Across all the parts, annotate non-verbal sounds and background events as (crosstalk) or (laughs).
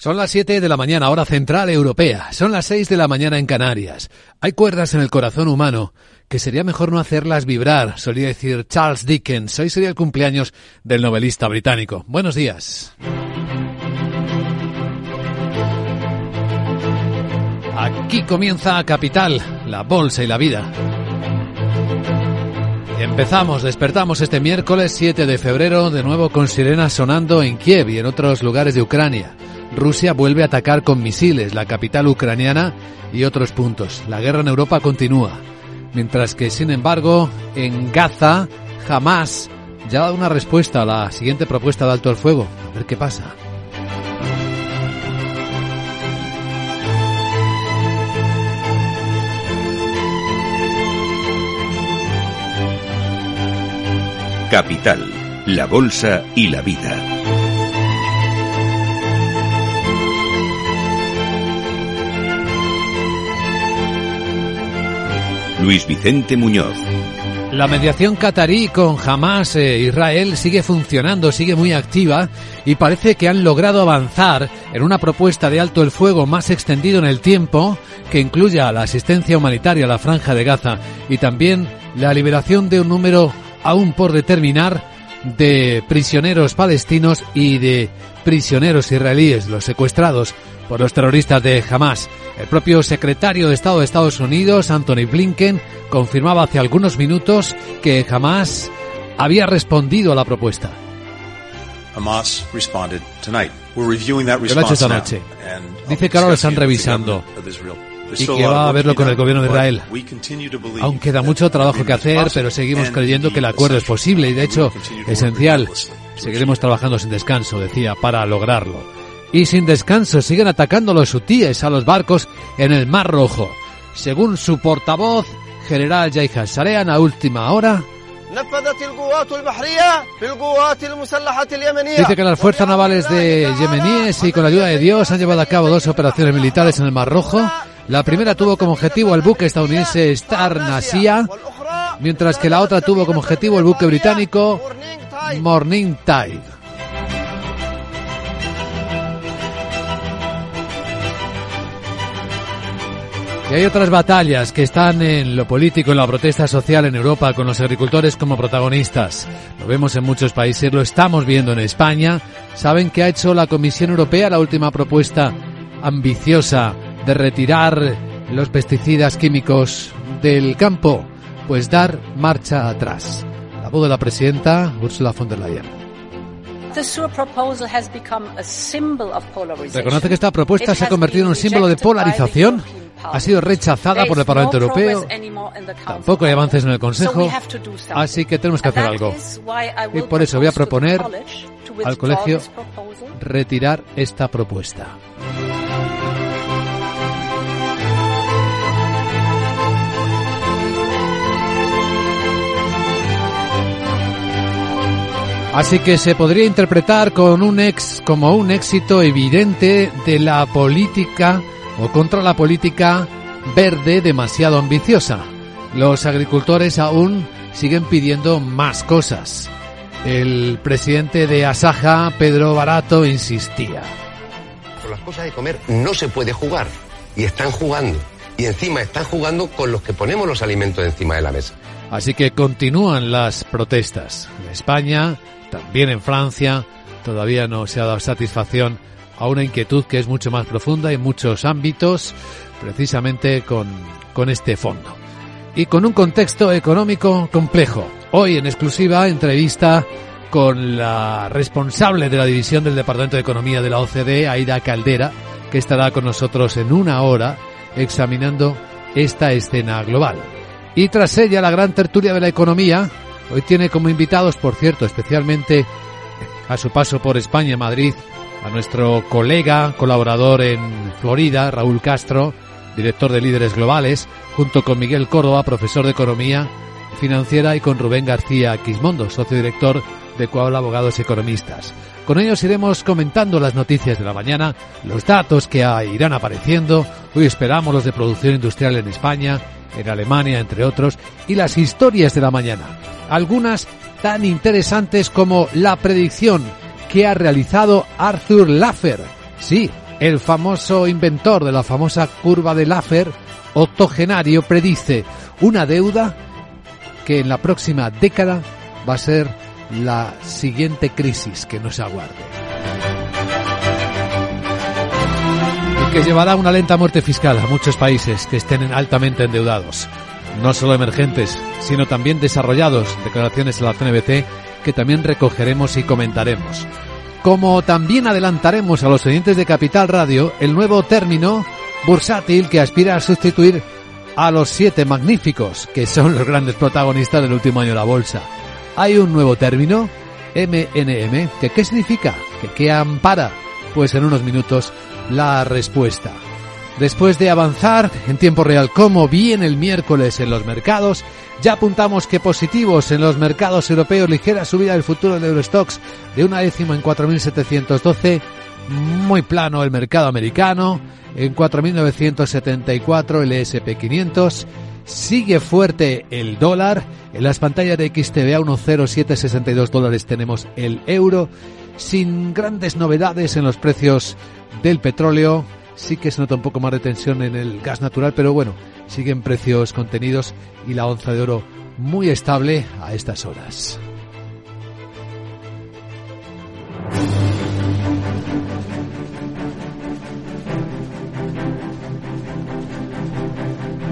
Son las 7 de la mañana, hora central europea. Son las 6 de la mañana en Canarias. Hay cuerdas en el corazón humano que sería mejor no hacerlas vibrar, solía decir Charles Dickens. Hoy sería el cumpleaños del novelista británico. Buenos días. Aquí comienza Capital, la bolsa y la vida. Empezamos, despertamos este miércoles 7 de febrero de nuevo con sirenas sonando en Kiev y en otros lugares de Ucrania. Rusia vuelve a atacar con misiles la capital ucraniana y otros puntos. La guerra en Europa continúa. Mientras que, sin embargo, en Gaza, jamás ya ha dado una respuesta a la siguiente propuesta de alto el fuego. A ver qué pasa. Capital, la Bolsa y la Vida. Luis Vicente Muñoz. La mediación catarí con Hamas e Israel sigue funcionando, sigue muy activa y parece que han logrado avanzar en una propuesta de alto el fuego más extendido en el tiempo que incluya la asistencia humanitaria a la franja de Gaza y también la liberación de un número aún por determinar de prisioneros palestinos y de prisioneros israelíes, los secuestrados por los terroristas de Hamas. El propio secretario de Estado de Estados Unidos, Anthony Blinken, confirmaba hace algunos minutos que Hamas había respondido a la propuesta. Hamas responded tonight. We're reviewing that response esta noche. Dice que ahora lo están revisando y que va a verlo con el gobierno de Israel. Aún queda mucho trabajo que hacer, pero seguimos creyendo que el acuerdo es posible y de hecho esencial. Seguiremos trabajando sin descanso, decía, para lograrlo. Y sin descanso siguen atacando los hutíes a los barcos en el Mar Rojo. Según su portavoz, general Yahya Sharean, a última hora, Dice que las fuerzas navales de yemeníes y con la ayuda de Dios han llevado a cabo dos operaciones militares en el Mar Rojo. La primera tuvo como objetivo al buque estadounidense Star Nasia, mientras que la otra tuvo como objetivo el buque británico Morning Tide. Y hay otras batallas que están en lo político, en la protesta social en Europa, con los agricultores como protagonistas. Lo vemos en muchos países, lo estamos viendo en España. ¿Saben qué ha hecho la Comisión Europea? La última propuesta ambiciosa de retirar los pesticidas químicos del campo. Pues dar marcha atrás. La voz de la presidenta Ursula von der Leyen. Reconoce que esta propuesta se ha convertido en un símbolo de polarización ha sido rechazada por el Parlamento Europeo. Tampoco hay avances en el Consejo. Así que tenemos que hacer algo. Y por eso voy a proponer al colegio retirar esta propuesta. Así que se podría interpretar con un ex como un éxito evidente de la política o contra la política verde demasiado ambiciosa. Los agricultores aún siguen pidiendo más cosas. El presidente de Asaja, Pedro Barato, insistía. Con las cosas de comer no se puede jugar y están jugando. Y encima están jugando con los que ponemos los alimentos encima de la mesa. Así que continúan las protestas. En España, también en Francia, todavía no se ha dado satisfacción a una inquietud que es mucho más profunda en muchos ámbitos, precisamente con, con este fondo. Y con un contexto económico complejo. Hoy en exclusiva entrevista con la responsable de la división del Departamento de Economía de la OCDE, Aida Caldera, que estará con nosotros en una hora examinando esta escena global. Y tras ella, la gran tertulia de la economía, hoy tiene como invitados, por cierto, especialmente a su paso por España Madrid, a nuestro colega, colaborador en Florida, Raúl Castro, director de Líderes Globales, junto con Miguel Córdoba, profesor de Economía Financiera, y con Rubén García Quismondo, socio director de Coabla Abogados Economistas. Con ellos iremos comentando las noticias de la mañana, los datos que irán apareciendo, hoy esperamos los de producción industrial en España, en Alemania, entre otros, y las historias de la mañana. Algunas tan interesantes como la predicción que ha realizado Arthur Laffer. Sí, El famoso inventor de la famosa curva de Laffer, octogenario, predice una deuda que en la próxima década va a ser la siguiente crisis que nos aguarde. Y que llevará una lenta muerte fiscal a muchos países que estén altamente endeudados. No solo emergentes, sino también desarrollados. Declaraciones en la CNBC que también recogeremos y comentaremos. Como también adelantaremos a los oyentes de Capital Radio el nuevo término bursátil que aspira a sustituir a los siete magníficos, que son los grandes protagonistas del último año de la bolsa. Hay un nuevo término, MNM, que ¿qué significa? ¿Que qué ampara? Pues en unos minutos la respuesta. Después de avanzar en tiempo real como bien el miércoles en los mercados, ya apuntamos que positivos en los mercados europeos, ligera subida del futuro del Eurostox de una décima en 4.712, muy plano el mercado americano, en 4.974 el SP500, sigue fuerte el dólar, en las pantallas de XTV a 1,0762 dólares tenemos el euro, sin grandes novedades en los precios del petróleo, sí que se nota un poco más de tensión en el gas natural, pero bueno, siguen precios contenidos y la onza de oro muy estable a estas horas.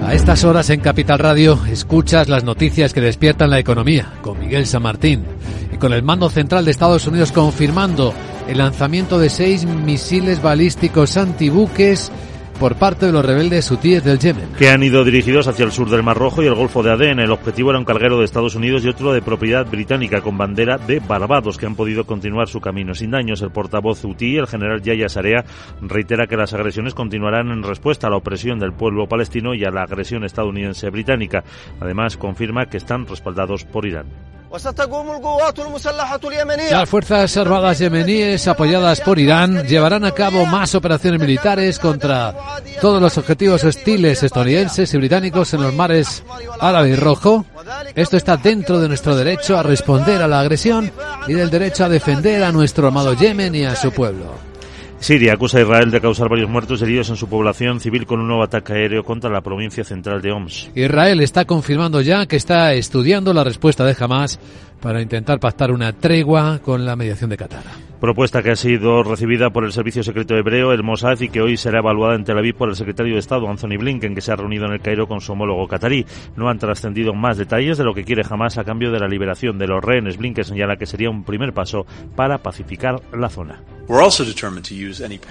A estas horas en Capital Radio escuchas las noticias que despiertan la economía con Miguel San Martín y con el mando central de Estados Unidos confirmando el lanzamiento de seis misiles balísticos antibuques por parte de los rebeldes hutíes del Yemen. Que han ido dirigidos hacia el sur del Mar Rojo y el Golfo de Adén. El objetivo era un carguero de Estados Unidos y otro de propiedad británica con bandera de Barbados, que han podido continuar su camino sin daños. El portavoz hutí, el general Yahya Sarea, reitera que las agresiones continuarán en respuesta a la opresión del pueblo palestino y a la agresión estadounidense británica. Además, confirma que están respaldados por Irán. Las Fuerzas Armadas yemeníes, apoyadas por Irán, llevarán a cabo más operaciones militares contra todos los objetivos hostiles estadounidenses y británicos en los mares Árabe y Rojo. Esto está dentro de nuestro derecho a responder a la agresión y del derecho a defender a nuestro amado Yemen y a su pueblo. Siria acusa a Israel de causar varios muertos y heridos en su población civil con un nuevo ataque aéreo contra la provincia central de Homs. Israel está confirmando ya que está estudiando la respuesta de Hamas para intentar pactar una tregua con la mediación de Qatar. Propuesta que ha sido recibida por el Servicio Secreto Hebreo, el Mossad, y que hoy será evaluada en Tel Aviv por el secretario de Estado, Anthony Blinken, que se ha reunido en el Cairo con su homólogo catarí. No han trascendido más detalles de lo que quiere Hamas a cambio de la liberación de los rehenes. Blinken señala que sería un primer paso para pacificar la zona.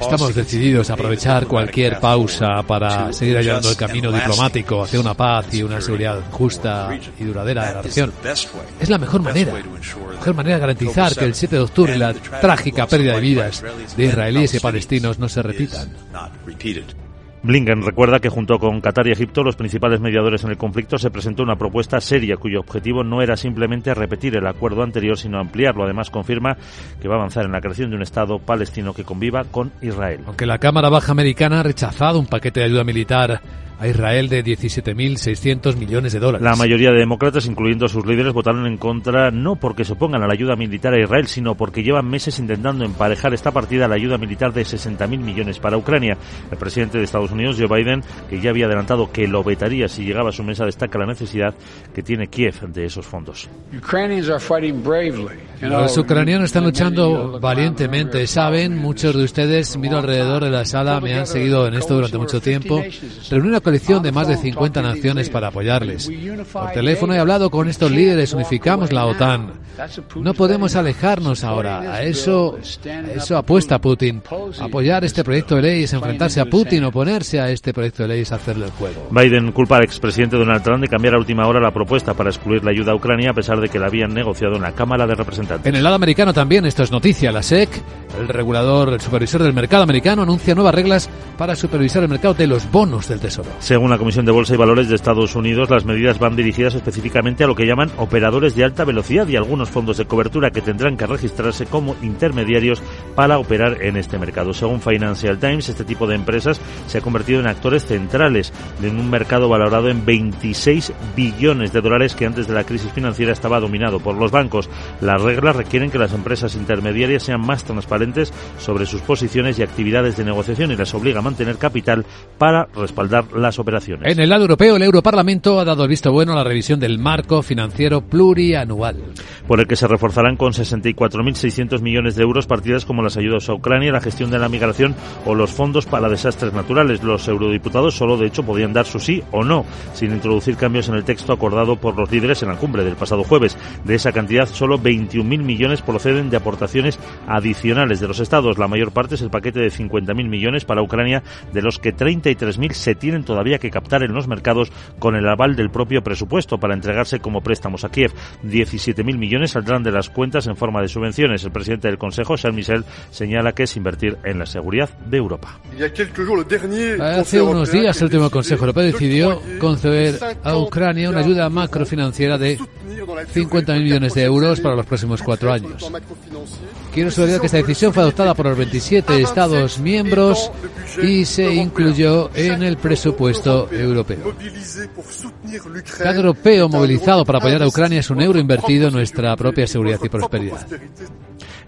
Estamos decididos a aprovechar cualquier pausa para seguir hallando el camino diplomático hacia una paz y una seguridad justa y duradera en la región. Es la mejor manera, la mejor manera de garantizar que el 7 de octubre la trágica pérdida de vidas de israelíes y palestinos no se repitan. Blinken recuerda que junto con Qatar y Egipto, los principales mediadores en el conflicto, se presentó una propuesta seria cuyo objetivo no era simplemente repetir el acuerdo anterior, sino ampliarlo. Además, confirma que va a avanzar en la creación de un Estado palestino que conviva con Israel. Aunque la Cámara Baja Americana ha rechazado un paquete de ayuda militar a Israel de 17.600 millones de dólares. La mayoría de demócratas, incluyendo sus líderes, votaron en contra no porque se opongan a la ayuda militar a Israel, sino porque llevan meses intentando emparejar esta partida a la ayuda militar de 60.000 millones para Ucrania. El presidente de Estados Unidos, Joe Biden, que ya había adelantado que lo vetaría si llegaba a su mesa, destaca la necesidad que tiene Kiev de esos fondos. Los ucranianos están luchando valientemente, saben, muchos de ustedes, miro alrededor de la sala, me han seguido en esto durante mucho tiempo. Reunir una coalición de más de 50 naciones para apoyarles. Por teléfono he hablado con estos líderes, unificamos la OTAN. No podemos alejarnos ahora. A eso, a eso apuesta Putin. Apoyar este proyecto de ley es enfrentarse a Putin, oponerse a este proyecto de ley es hacerle el juego. Biden culpa al expresidente Donald Trump de cambiar a última hora la propuesta para excluir la ayuda a Ucrania a pesar de que la habían negociado en la Cámara de Representantes. En el lado americano también, esto es noticia, la SEC, el regulador, el supervisor del mercado americano, anuncia nuevas reglas para supervisar el mercado de los bonos del Tesoro. Según la Comisión de Bolsa y Valores de Estados Unidos, las medidas van dirigidas específicamente a lo que llaman operadores de alta velocidad y algunos fondos de cobertura que tendrán que registrarse como intermediarios para operar en este mercado. Según Financial Times, este tipo de empresas se ha convertido en actores centrales en un mercado valorado en 26 billones de dólares que antes de la crisis financiera estaba dominado por los bancos. Las reglas requieren que las empresas intermediarias sean más transparentes sobre sus posiciones y actividades de negociación y las obliga a mantener capital para respaldar las operaciones. En el lado europeo, el Europarlamento ha dado el visto bueno a la revisión del marco financiero plurianual. Por el que se reforzarán con 64.600 millones de euros partidas como las ayudas a Ucrania, la gestión de la migración o los fondos para desastres naturales. Los eurodiputados solo, de hecho, podían dar su sí o no, sin introducir cambios en el texto acordado por los líderes en la cumbre del pasado jueves. De esa cantidad, solo 21.000 millones proceden de aportaciones adicionales de los estados. La mayor parte es el paquete de 50.000 millones para Ucrania, de los que 33.000 se tienen todavía que captar en los mercados con el aval del propio presupuesto para entregarse como préstamos a Kiev. 17.000 millones saldrán de las cuentas en forma de subvenciones. El presidente del Consejo, Charles Michel, señala que es invertir en la seguridad de Europa. Hace unos días el último Consejo Europeo decidió conceder a Ucrania una ayuda macrofinanciera de 50.000 millones de euros para los próximos cuatro años. Quiero subrayar que esta decisión fue adoptada por los 27 Estados miembros y se incluyó en el presupuesto europeo. Cada europeo movilizado para apoyar a Ucrania es un euro invertido en nuestra propia seguridad y prosperidad.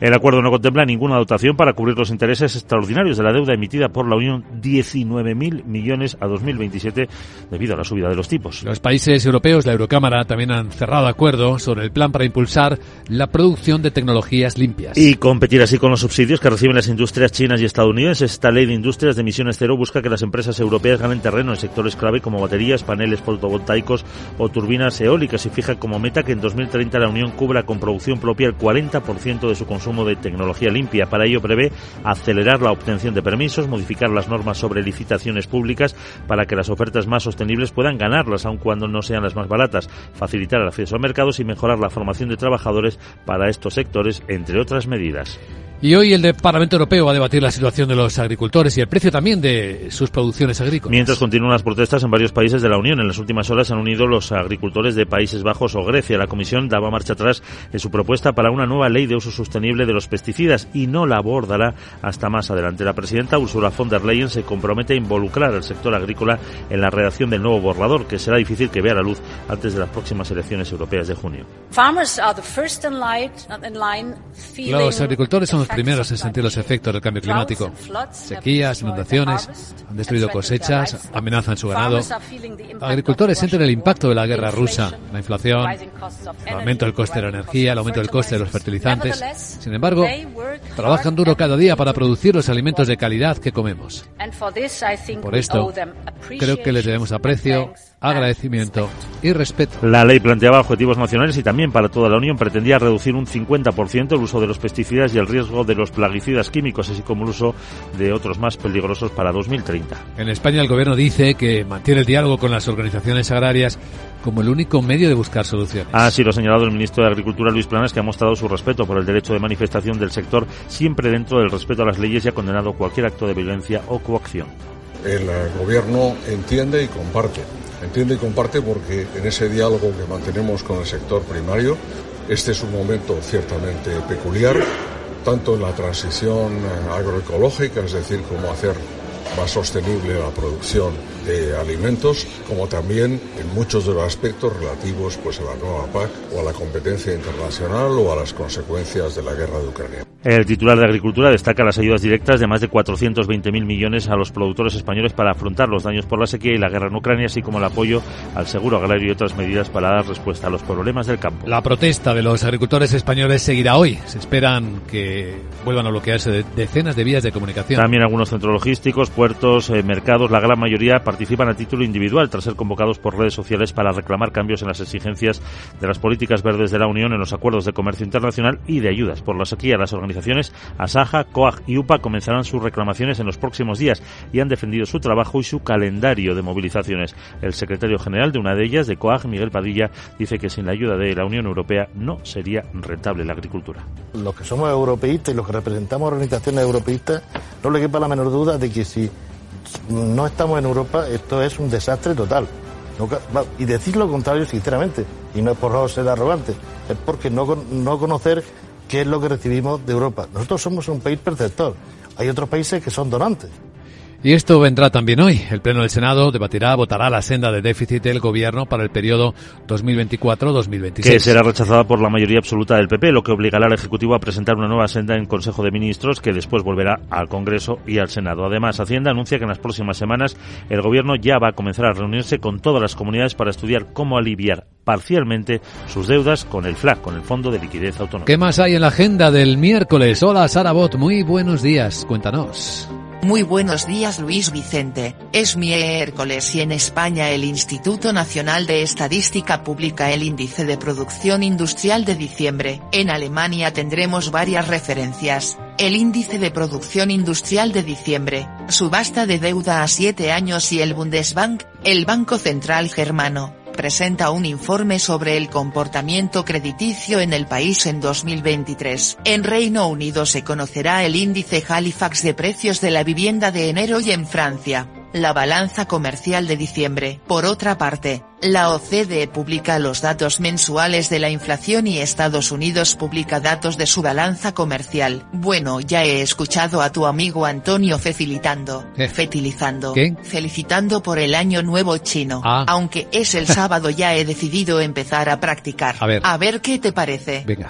El acuerdo no contempla ninguna dotación para cubrir los intereses extraordinarios de la deuda emitida por la Unión, 19.000 millones a 2027 debido a la subida de los tipos. Los países europeos, la Eurocámara, también han cerrado acuerdo sobre el plan para impulsar la producción de tecnologías limpias. Y competir así con los subsidios que reciben las industrias chinas y estadounidenses. Esta ley de industrias de emisiones cero busca que las empresas europeas ganen terreno en sectores clave como baterías, paneles fotovoltaicos o turbinas eólicas y fija como meta que en 2030 la Unión cubra con producción propia el 40% de su consumo de tecnología limpia. Para ello prevé acelerar la obtención de permisos, modificar las normas sobre licitaciones públicas para que las ofertas más sostenibles puedan ganarlas, aun cuando no sean las más baratas, facilitar el acceso a mercados y mejorar la formación de trabajadores para estos sectores, entre otras medidas. Y hoy el Parlamento Europeo va a debatir la situación de los agricultores y el precio también de sus producciones agrícolas. Mientras continúan las protestas en varios países de la Unión, en las últimas horas se han unido los agricultores de Países Bajos o Grecia. La Comisión daba marcha atrás en su propuesta para una nueva ley de uso sostenible de los pesticidas y no la abordará hasta más adelante. La presidenta Ursula von der Leyen se compromete a involucrar al sector agrícola en la redacción del nuevo borrador, que será difícil que vea la luz antes de las próximas elecciones europeas de junio. Los agricultores son los primeros en sentir los efectos del cambio climático. Sequías, inundaciones, han destruido cosechas, amenazan su ganado. Agricultores sienten el impacto de la guerra rusa, la inflación, el aumento del coste de la energía, el aumento del coste de los fertilizantes. Sin embargo, trabajan duro cada día para producir los alimentos de calidad que comemos. Por esto, creo que les debemos aprecio, agradecimiento y respeto. La ley planteaba objetivos nacionales y también para toda la Unión pretendía reducir un 50% el uso de los pesticidas y el riesgo de los plaguicidas químicos, así como el uso de otros más peligrosos para 2030. En España el gobierno dice que mantiene el diálogo con las organizaciones agrarias como el único medio de buscar soluciones. Así lo ha señalado el ministro de Agricultura Luis Planas, que ha mostrado su respeto por el derecho de manifestación del sector, siempre dentro del respeto a las leyes y ha condenado cualquier acto de violencia o coacción. El gobierno entiende y comparte entiende y comparte porque en ese diálogo que mantenemos con el sector primario, este es un momento ciertamente peculiar, tanto en la transición agroecológica, es decir, cómo hacer más sostenible la producción de alimentos, como también en muchos de los aspectos relativos pues, a la nueva PAC o a la competencia internacional o a las consecuencias de la guerra de Ucrania. El titular de Agricultura destaca las ayudas directas de más de 420.000 millones a los productores españoles para afrontar los daños por la sequía y la guerra en Ucrania, así como el apoyo al seguro agrario y otras medidas para dar respuesta a los problemas del campo. La protesta de los agricultores españoles seguirá hoy. Se esperan que vuelvan a bloquearse decenas de vías de comunicación. También algunos centros logísticos, puertos, eh, mercados, la gran mayoría participan a título individual tras ser convocados por redes sociales para reclamar cambios en las exigencias de las políticas verdes de la Unión en los acuerdos de comercio internacional y de ayudas por la sequía. Las organizaciones Asaja, COAG y UPA comenzarán sus reclamaciones en los próximos días y han defendido su trabajo y su calendario de movilizaciones. El secretario general de una de ellas, de COAG, Miguel Padilla, dice que sin la ayuda de la Unión Europea no sería rentable la agricultura. Los que somos europeístas y los que representamos organizaciones europeístas, no le quepa la menor duda de que si no estamos en Europa, esto es un desastre total. Y decir lo contrario, sinceramente, y no es por ser arrogante, es porque no, no conocer qué es lo que recibimos de Europa. Nosotros somos un país perceptor. Hay otros países que son donantes. Y esto vendrá también hoy. El Pleno del Senado debatirá, votará la senda de déficit del Gobierno para el periodo 2024-2026. Que será rechazada por la mayoría absoluta del PP, lo que obligará al Ejecutivo a presentar una nueva senda en Consejo de Ministros que después volverá al Congreso y al Senado. Además, Hacienda anuncia que en las próximas semanas el Gobierno ya va a comenzar a reunirse con todas las comunidades para estudiar cómo aliviar parcialmente sus deudas con el FLAC, con el Fondo de Liquidez Autonómica. ¿Qué más hay en la agenda del miércoles? Hola, Sara Bot, muy buenos días. Cuéntanos. Muy buenos días Luis Vicente, es miércoles y en España el Instituto Nacional de Estadística publica el índice de producción industrial de diciembre. En Alemania tendremos varias referencias. El índice de producción industrial de diciembre, subasta de deuda a siete años y el Bundesbank, el Banco Central Germano, presenta un informe sobre el comportamiento crediticio en el país en 2023. En Reino Unido se conocerá el índice Halifax de precios de la vivienda de enero y en Francia, la balanza comercial de diciembre. Por otra parte, la OCDE publica los datos mensuales de la inflación y Estados Unidos publica datos de su balanza comercial. Bueno, ya he escuchado a tu amigo Antonio felicitando, fetilizando, felicitando por el año nuevo chino. Ah. Aunque es el (laughs) sábado ya he decidido empezar a practicar. A ver, a ver qué te parece. Venga.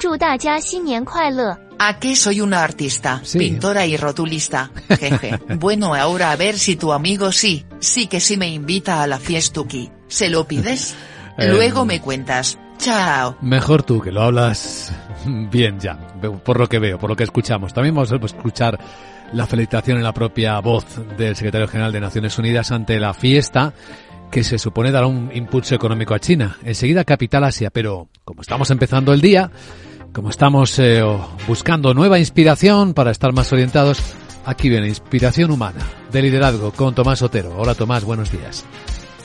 ¿A qué soy una artista, pintora y rotulista? Jeje. (laughs) bueno, ahora a ver si tu amigo sí, sí que sí me invita a la fiestuki. ¿Se lo pides? (laughs) Eh, Luego me cuentas. Chao. Mejor tú, que lo hablas (laughs) bien ya, por lo que veo, por lo que escuchamos. También vamos a escuchar la felicitación en la propia voz del secretario general de Naciones Unidas ante la fiesta que se supone dará un impulso económico a China. Enseguida Capital Asia, pero como estamos empezando el día, como estamos eh, buscando nueva inspiración para estar más orientados, aquí viene Inspiración Humana, de liderazgo con Tomás Otero. Hola Tomás, buenos días.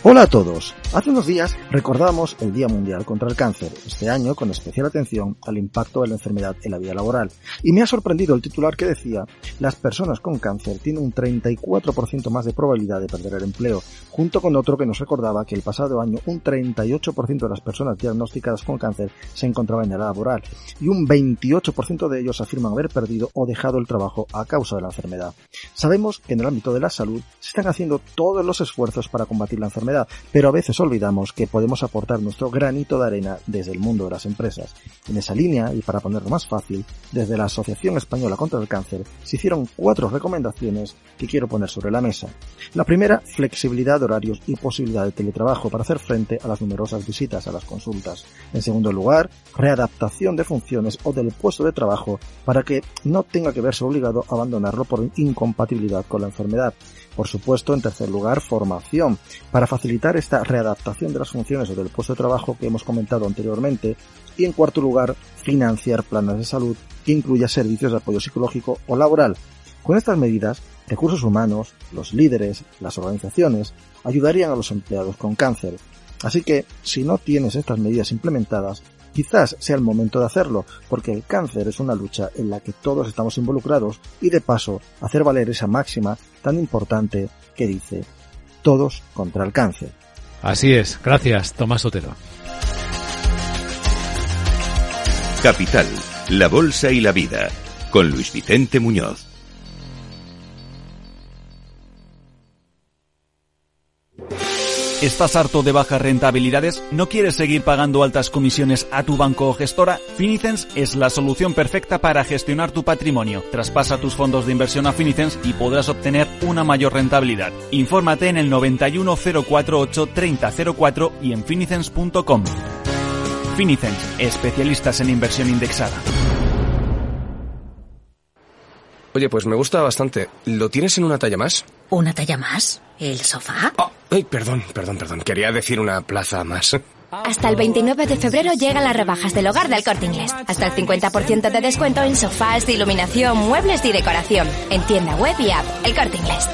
Hola a todos. Hace unos días recordamos el Día Mundial contra el Cáncer, este año con especial atención al impacto de la enfermedad en la vida laboral. Y me ha sorprendido el titular que decía, las personas con cáncer tienen un 34% más de probabilidad de perder el empleo, junto con otro que nos recordaba que el pasado año un 38% de las personas diagnosticadas con cáncer se encontraban en la laboral y un 28% de ellos afirman haber perdido o dejado el trabajo a causa de la enfermedad. Sabemos que en el ámbito de la salud se están haciendo todos los esfuerzos para combatir la enfermedad, pero a veces olvidamos que podemos aportar nuestro granito de arena desde el mundo de las empresas. En esa línea, y para ponerlo más fácil, desde la Asociación Española contra el Cáncer se hicieron cuatro recomendaciones que quiero poner sobre la mesa. La primera, flexibilidad de horarios y posibilidad de teletrabajo para hacer frente a las numerosas visitas a las consultas. En segundo lugar, readaptación de funciones o del puesto de trabajo para que no tenga que verse obligado a abandonarlo por incompatibilidad con la enfermedad. Por supuesto, en tercer lugar, formación, para facilitar esta readaptación de las funciones o del puesto de trabajo que hemos comentado anteriormente. Y en cuarto lugar, financiar planes de salud que incluya servicios de apoyo psicológico o laboral. Con estas medidas, recursos humanos, los líderes, las organizaciones, ayudarían a los empleados con cáncer. Así que, si no tienes estas medidas implementadas, Quizás sea el momento de hacerlo, porque el cáncer es una lucha en la que todos estamos involucrados y de paso hacer valer esa máxima tan importante que dice todos contra el cáncer. Así es, gracias Tomás Otero. Capital, la Bolsa y la Vida, con Luis Vicente Muñoz. ¿Estás harto de bajas rentabilidades? ¿No quieres seguir pagando altas comisiones a tu banco o gestora? Finicens es la solución perfecta para gestionar tu patrimonio. Traspasa tus fondos de inversión a Finicens y podrás obtener una mayor rentabilidad. Infórmate en el 91 048 3004 y en finicens.com. Finicens, especialistas en inversión indexada. Oye, pues me gusta bastante. ¿Lo tienes en una talla más? ¿Una talla más? ¿El sofá? Oh, perdón, perdón, perdón. Quería decir una plaza más. Hasta el 29 de febrero llegan las rebajas del hogar del corte inglés. Hasta el 50% de descuento en sofás, de iluminación, muebles y decoración. En tienda web y app. El corte inglés.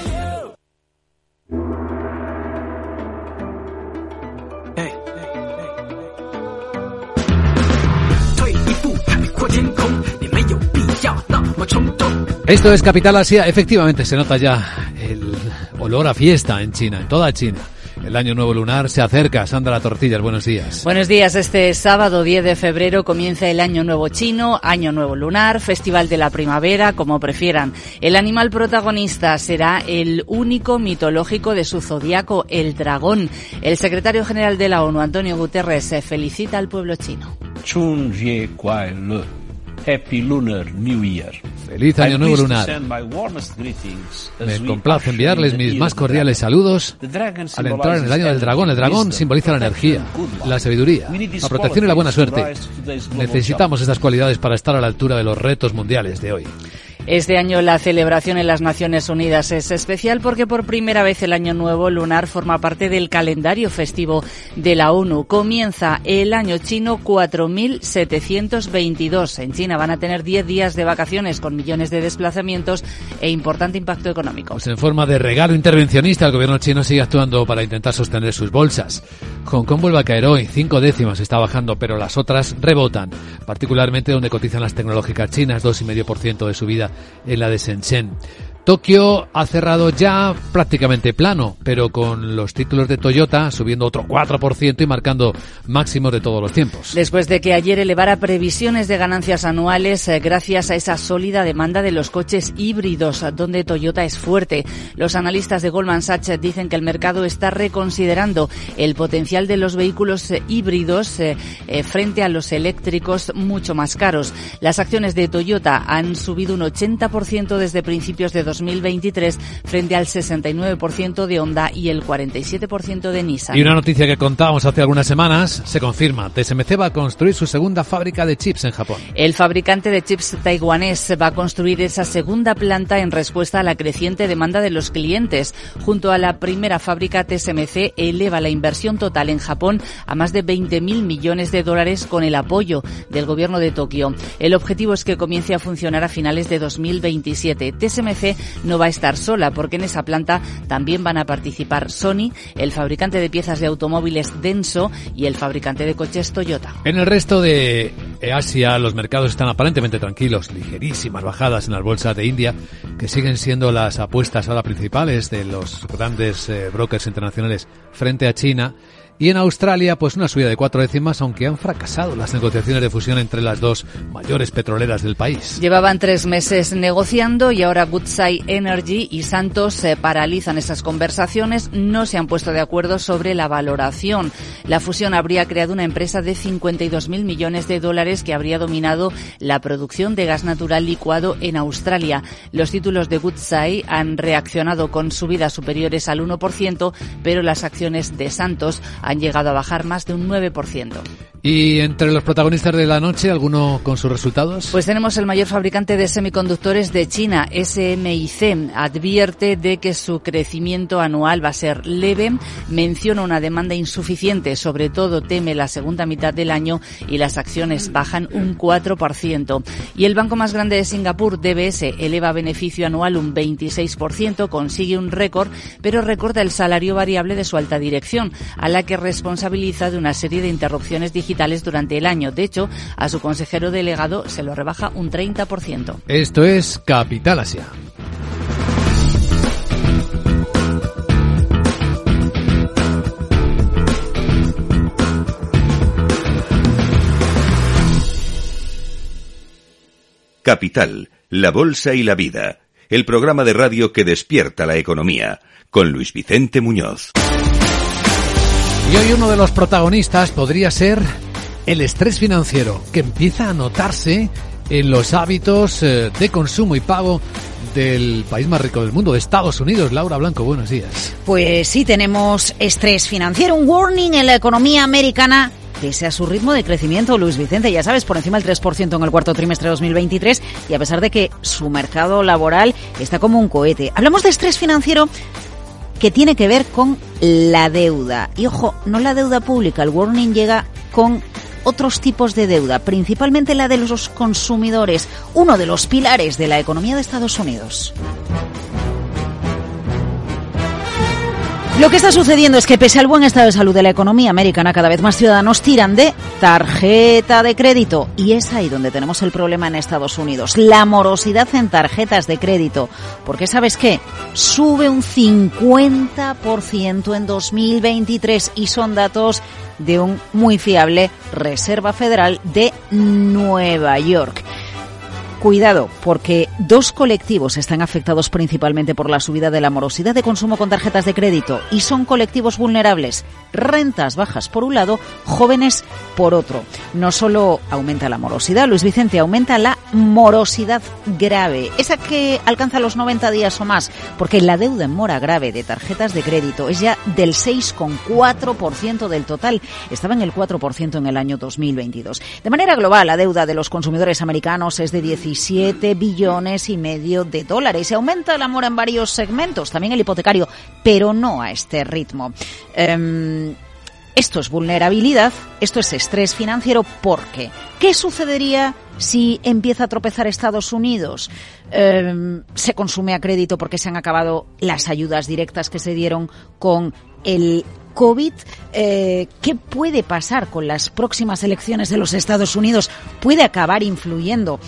Esto es Capital Asia. Efectivamente, se nota ya el olor a fiesta en China, en toda China. El año nuevo lunar se acerca. Sandra Tortillas, buenos días. Buenos días. Este sábado 10 de febrero comienza el año nuevo chino, año nuevo lunar, festival de la primavera, como prefieran. El animal protagonista será el único mitológico de su zodiaco, el dragón. El secretario general de la ONU, Antonio Guterres, felicita al pueblo chino. Chun Happy Lunar New Year. Feliz Año Nuevo Lunar. Me complace enviarles mis más cordiales saludos al entrar en el Año del Dragón. El dragón simboliza la energía, la sabiduría, la protección y la buena suerte. Necesitamos estas cualidades para estar a la altura de los retos mundiales de hoy. Este año la celebración en las Naciones Unidas es especial porque por primera vez el Año Nuevo Lunar forma parte del calendario festivo de la ONU. Comienza el año chino 4722. En China van a tener 10 días de vacaciones con millones de desplazamientos e importante impacto económico. Pues en forma de regalo intervencionista, el gobierno chino sigue actuando para intentar sostener sus bolsas. Hong Kong vuelve a caer hoy, cinco décimas está bajando, pero las otras rebotan, particularmente donde cotizan las tecnológicas chinas, 2,5% de subida en la de Shenzhen. Tokio ha cerrado ya prácticamente plano, pero con los títulos de Toyota subiendo otro 4% y marcando máximos de todos los tiempos. Después de que ayer elevara previsiones de ganancias anuales eh, gracias a esa sólida demanda de los coches híbridos, donde Toyota es fuerte. Los analistas de Goldman Sachs dicen que el mercado está reconsiderando el potencial de los vehículos eh, híbridos eh, frente a los eléctricos mucho más caros. Las acciones de Toyota han subido un 80% desde principios de 2023 frente al 69% de Honda y el 47% de Nissan. Y una noticia que contábamos hace algunas semanas se confirma. TSMC va a construir su segunda fábrica de chips en Japón. El fabricante de chips taiwanés va a construir esa segunda planta en respuesta a la creciente demanda de los clientes. Junto a la primera fábrica, TSMC eleva la inversión total en Japón a más de 20.000 millones de dólares con el apoyo del gobierno de Tokio. El objetivo es que comience a funcionar a finales de 2027. TSMC no va a estar sola porque en esa planta también van a participar Sony, el fabricante de piezas de automóviles Denso y el fabricante de coches Toyota. En el resto de Asia los mercados están aparentemente tranquilos, ligerísimas bajadas en las bolsas de India que siguen siendo las apuestas ahora principales de los grandes eh, brokers internacionales frente a China y en Australia, pues una subida de cuatro décimas, aunque han fracasado las negociaciones de fusión entre las dos mayores petroleras del país. Llevaban tres meses negociando y ahora Woodside Energy y Santos se paralizan esas conversaciones. No se han puesto de acuerdo sobre la valoración. La fusión habría creado una empresa de 52.000 millones de dólares que habría dominado la producción de gas natural licuado en Australia. Los títulos de Woodside han reaccionado con subidas superiores al 1%, pero las acciones de Santos han llegado a bajar más de un 9%. ¿Y entre los protagonistas de la noche, alguno con sus resultados? Pues tenemos el mayor fabricante de semiconductores de China, SMIC. Advierte de que su crecimiento anual va a ser leve, menciona una demanda insuficiente, sobre todo teme la segunda mitad del año y las acciones bajan un 4%. Y el banco más grande de Singapur, DBS, eleva beneficio anual un 26%, consigue un récord, pero recorta el salario variable de su alta dirección, a la que responsabiliza de una serie de interrupciones digitales durante el año. De hecho, a su consejero delegado se lo rebaja un 30%. Esto es Capital Asia. Capital, la Bolsa y la Vida, el programa de radio que despierta la economía, con Luis Vicente Muñoz. Y hoy uno de los protagonistas podría ser el estrés financiero, que empieza a notarse en los hábitos eh, de consumo y pago del país más rico del mundo, de Estados Unidos. Laura Blanco, buenos días. Pues sí, tenemos estrés financiero, un warning en la economía americana pese a su ritmo de crecimiento, Luis Vicente, ya sabes, por encima del 3% en el cuarto trimestre de 2023 y a pesar de que su mercado laboral está como un cohete. Hablamos de estrés financiero que tiene que ver con la deuda. Y ojo, no la deuda pública, el warning llega con otros tipos de deuda, principalmente la de los consumidores, uno de los pilares de la economía de Estados Unidos. Lo que está sucediendo es que pese al buen estado de salud de la economía americana, cada vez más ciudadanos tiran de tarjeta de crédito. Y es ahí donde tenemos el problema en Estados Unidos. La morosidad en tarjetas de crédito. Porque sabes qué? Sube un 50% en 2023 y son datos de un muy fiable Reserva Federal de Nueva York. Cuidado, porque dos colectivos están afectados principalmente por la subida de la morosidad de consumo con tarjetas de crédito y son colectivos vulnerables. Rentas bajas por un lado, jóvenes por otro. No solo aumenta la morosidad, Luis Vicente, aumenta la morosidad grave, esa que alcanza los 90 días o más, porque la deuda en mora grave de tarjetas de crédito es ya del 6,4% del total. Estaba en el 4% en el año 2022. De manera global, la deuda de los consumidores americanos es de 10 17 billones y medio de dólares. Se aumenta el amor en varios segmentos, también el hipotecario, pero no a este ritmo. Em, esto es vulnerabilidad, esto es estrés financiero, ¿por qué? ¿Qué sucedería si empieza a tropezar Estados Unidos? Em, se consume a crédito porque se han acabado las ayudas directas que se dieron con el COVID. Eh, ¿Qué puede pasar con las próximas elecciones de los Estados Unidos? ¿Puede acabar influyendo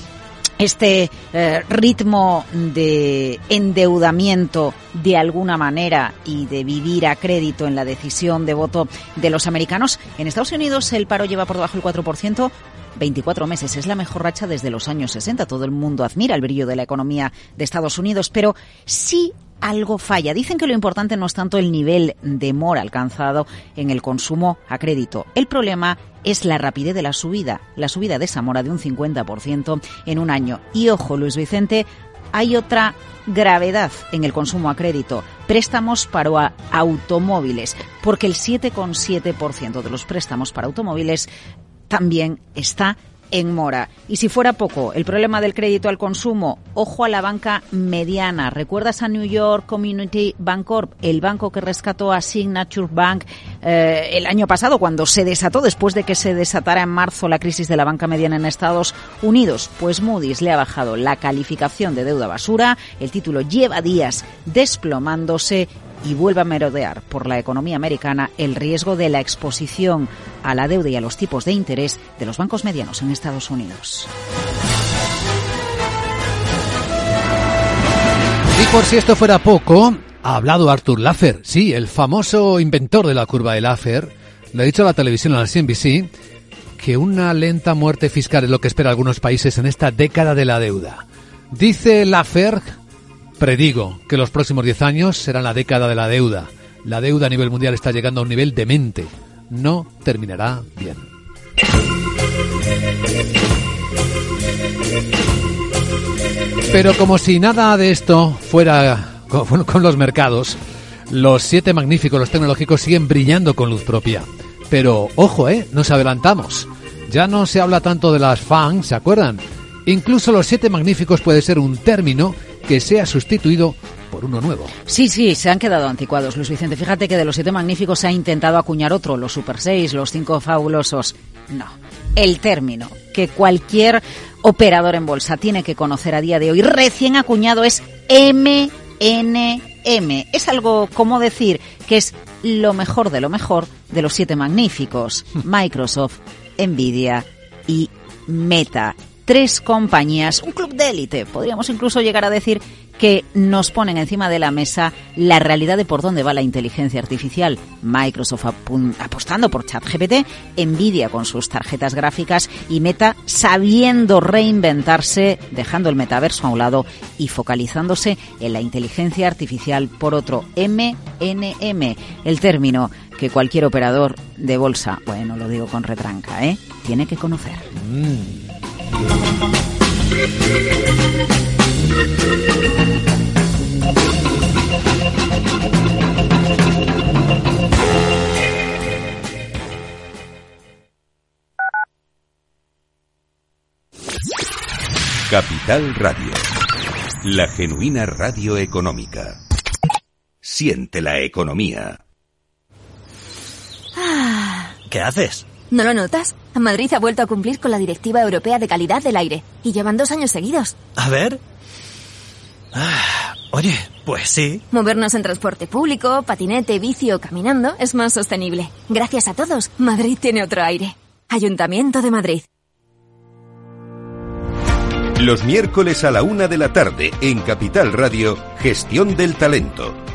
este eh, ritmo de endeudamiento de alguna manera y de vivir a crédito en la decisión de voto de los americanos. En Estados Unidos el paro lleva por debajo del 4%. 24 meses es la mejor racha desde los años 60. Todo el mundo admira el brillo de la economía de Estados Unidos, pero sí algo falla. Dicen que lo importante no es tanto el nivel de mora alcanzado en el consumo a crédito. El problema es la rapidez de la subida, la subida de esa mora de un 50% en un año. Y ojo, Luis Vicente, hay otra gravedad en el consumo a crédito, préstamos para automóviles, porque el 7,7% de los préstamos para automóviles también está en mora. Y si fuera poco, el problema del crédito al consumo, ojo a la banca mediana. ¿Recuerdas a New York Community Bank Corp, el banco que rescató a Signature Bank eh, el año pasado, cuando se desató, después de que se desatara en marzo la crisis de la banca mediana en Estados Unidos? Pues Moody's le ha bajado la calificación de deuda basura, el título lleva días desplomándose y vuelve a merodear por la economía americana el riesgo de la exposición a la deuda y a los tipos de interés de los bancos medianos en Estados Unidos. Y por si esto fuera poco, ha hablado Arthur Laffer, sí, el famoso inventor de la curva de Laffer, le ha dicho a la televisión, a la CNBC, que una lenta muerte fiscal es lo que espera algunos países en esta década de la deuda. Dice Laffer Predigo que los próximos 10 años serán la década de la deuda. La deuda a nivel mundial está llegando a un nivel demente. No terminará bien. Pero como si nada de esto fuera (laughs) con, los mercados, los siete magníficos, los tecnológicos siguen brillando con luz propia. Pero ojo, eh, nos adelantamos. Ya no se habla tanto de las FAN, ¿se acuerdan? Incluso los siete magníficos puede ser un término que sea sustituido por uno nuevo. Sí, sí, se han quedado anticuados, Luis Vicente. Fíjate que de los siete magníficos se ha intentado acuñar otro, los Super 6, los cinco fabulosos. No, el término que cualquier operador en bolsa tiene que conocer a día de hoy, recién acuñado, es MNM. Es algo como decir que es lo mejor de lo mejor de los siete magníficos. Microsoft, Nvidia y Meta tres compañías, un club de élite, podríamos incluso llegar a decir que nos ponen encima de la mesa la realidad de por dónde va la inteligencia artificial. Microsoft apostando por ChatGPT, Nvidia con sus tarjetas gráficas y Meta sabiendo reinventarse, dejando el metaverso a un lado y focalizándose en la inteligencia artificial por otro. MNM, el término que cualquier operador de bolsa, bueno, lo digo con retranca, ¿eh? tiene que conocer. Mm. Capital Radio. La genuina radio económica. Siente la economía. ¿Qué haces? ¿No lo notas? Madrid ha vuelto a cumplir con la Directiva Europea de Calidad del Aire y llevan dos años seguidos. A ver. Ah, Oye, pues sí. Movernos en transporte público, patinete, bici o caminando es más sostenible. Gracias a todos, Madrid tiene otro aire. Ayuntamiento de Madrid. Los miércoles a la una de la tarde en Capital Radio, Gestión del Talento.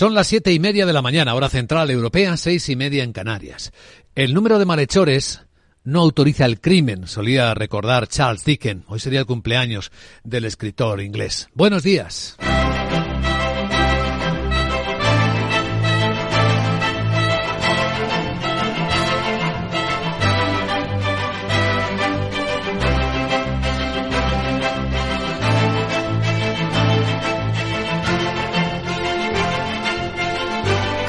Son las siete y media de la mañana, hora central europea, seis y media en Canarias. El número de malhechores no autoriza el crimen, solía recordar Charles Dickens. Hoy sería el cumpleaños del escritor inglés. Buenos días.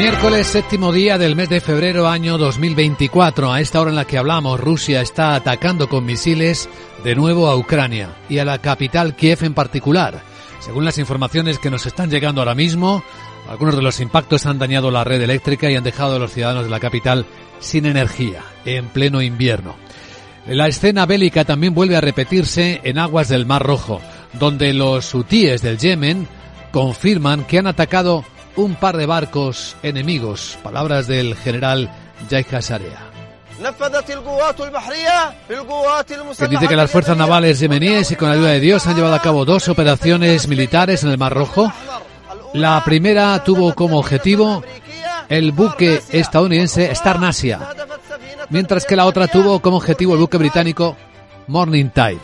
Miércoles séptimo día del mes de febrero año 2024. A esta hora en la que hablamos, Rusia está atacando con misiles de nuevo a Ucrania y a la capital Kiev en particular. Según las informaciones que nos están llegando ahora mismo, algunos de los impactos han dañado la red eléctrica y han dejado a los ciudadanos de la capital sin energía en pleno invierno. La escena bélica también vuelve a repetirse en aguas del Mar Rojo, donde los hutíes del Yemen confirman que han atacado un par de barcos enemigos. Palabras del general Yahya Sarea. Que dice que las fuerzas navales yemeníes y con la ayuda de Dios han llevado a cabo dos operaciones militares en el Mar Rojo. La primera tuvo como objetivo el buque estadounidense Star Nasia, mientras que la otra tuvo como objetivo el buque británico Morning Tide.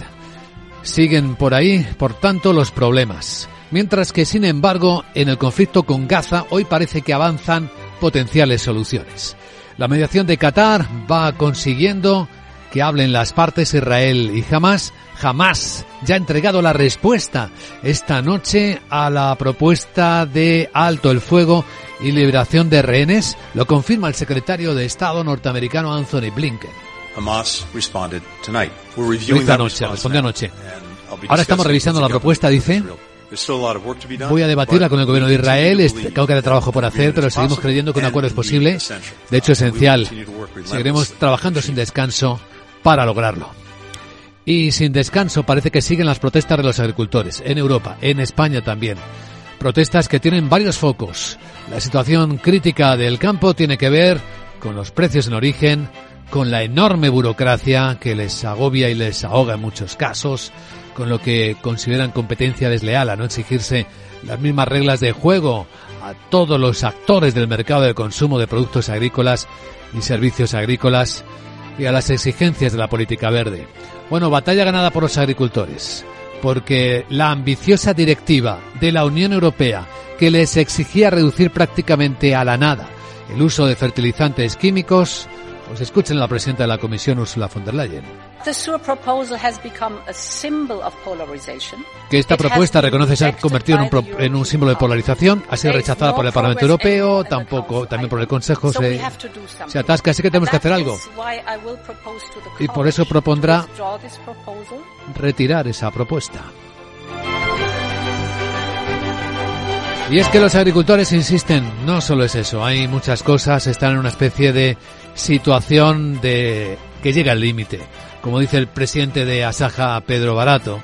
Siguen por ahí, por tanto, los problemas mientras que sin embargo en el conflicto con Gaza hoy parece que avanzan potenciales soluciones. La mediación de Qatar va consiguiendo que hablen las partes Israel y Hamas. Hamas ya ha entregado la respuesta esta noche a la propuesta de alto el fuego y liberación de rehenes. Lo confirma el secretario de Estado norteamericano Anthony Blinken. Hamas responded tonight. We're reviewing respondió anoche. Ahora estamos revisando la propuesta, dice. Voy a debatirla con el gobierno de Israel. Creo que hay trabajo por that hacer, pero seguimos creyendo que un acuerdo es posible. De hecho, esencial. continue to work Seguiremos trabajando sin descanso para lograrlo. Y sin descanso parece que siguen las protestas de los agricultores en Europa, en España también. Protestas que tienen varios focos. La situación crítica del campo tiene que ver con los precios en origen, con la enorme burocracia que les agobia y les ahoga en muchos casos, con lo que consideran competencia desleal a no exigirse las mismas reglas de juego a todos los actores del mercado de consumo de productos agrícolas y servicios agrícolas y a las exigencias de la política verde. Bueno, batalla ganada por los agricultores, porque la ambiciosa directiva de la Unión Europea que les exigía reducir prácticamente a la nada el uso de fertilizantes químicos, pues escuchen a la presidenta de la Comisión, Ursula von der Leyen. The SURE proposal has become a symbol of polarization. que esta propuesta reconoce ser rejected convertido en un, pro- en un símbolo de polarización, ha sido rechazada por el Parlamento Europeo, tampoco también por el Consejo se, se atasca, así que tenemos que hacer algo. Y por eso propondrá retirar esa propuesta. Y es que los agricultores insisten, no solo es eso, hay muchas cosas, están en una especie de situación de que llega al límite. Como dice el presidente de Asaja, Pedro Barato,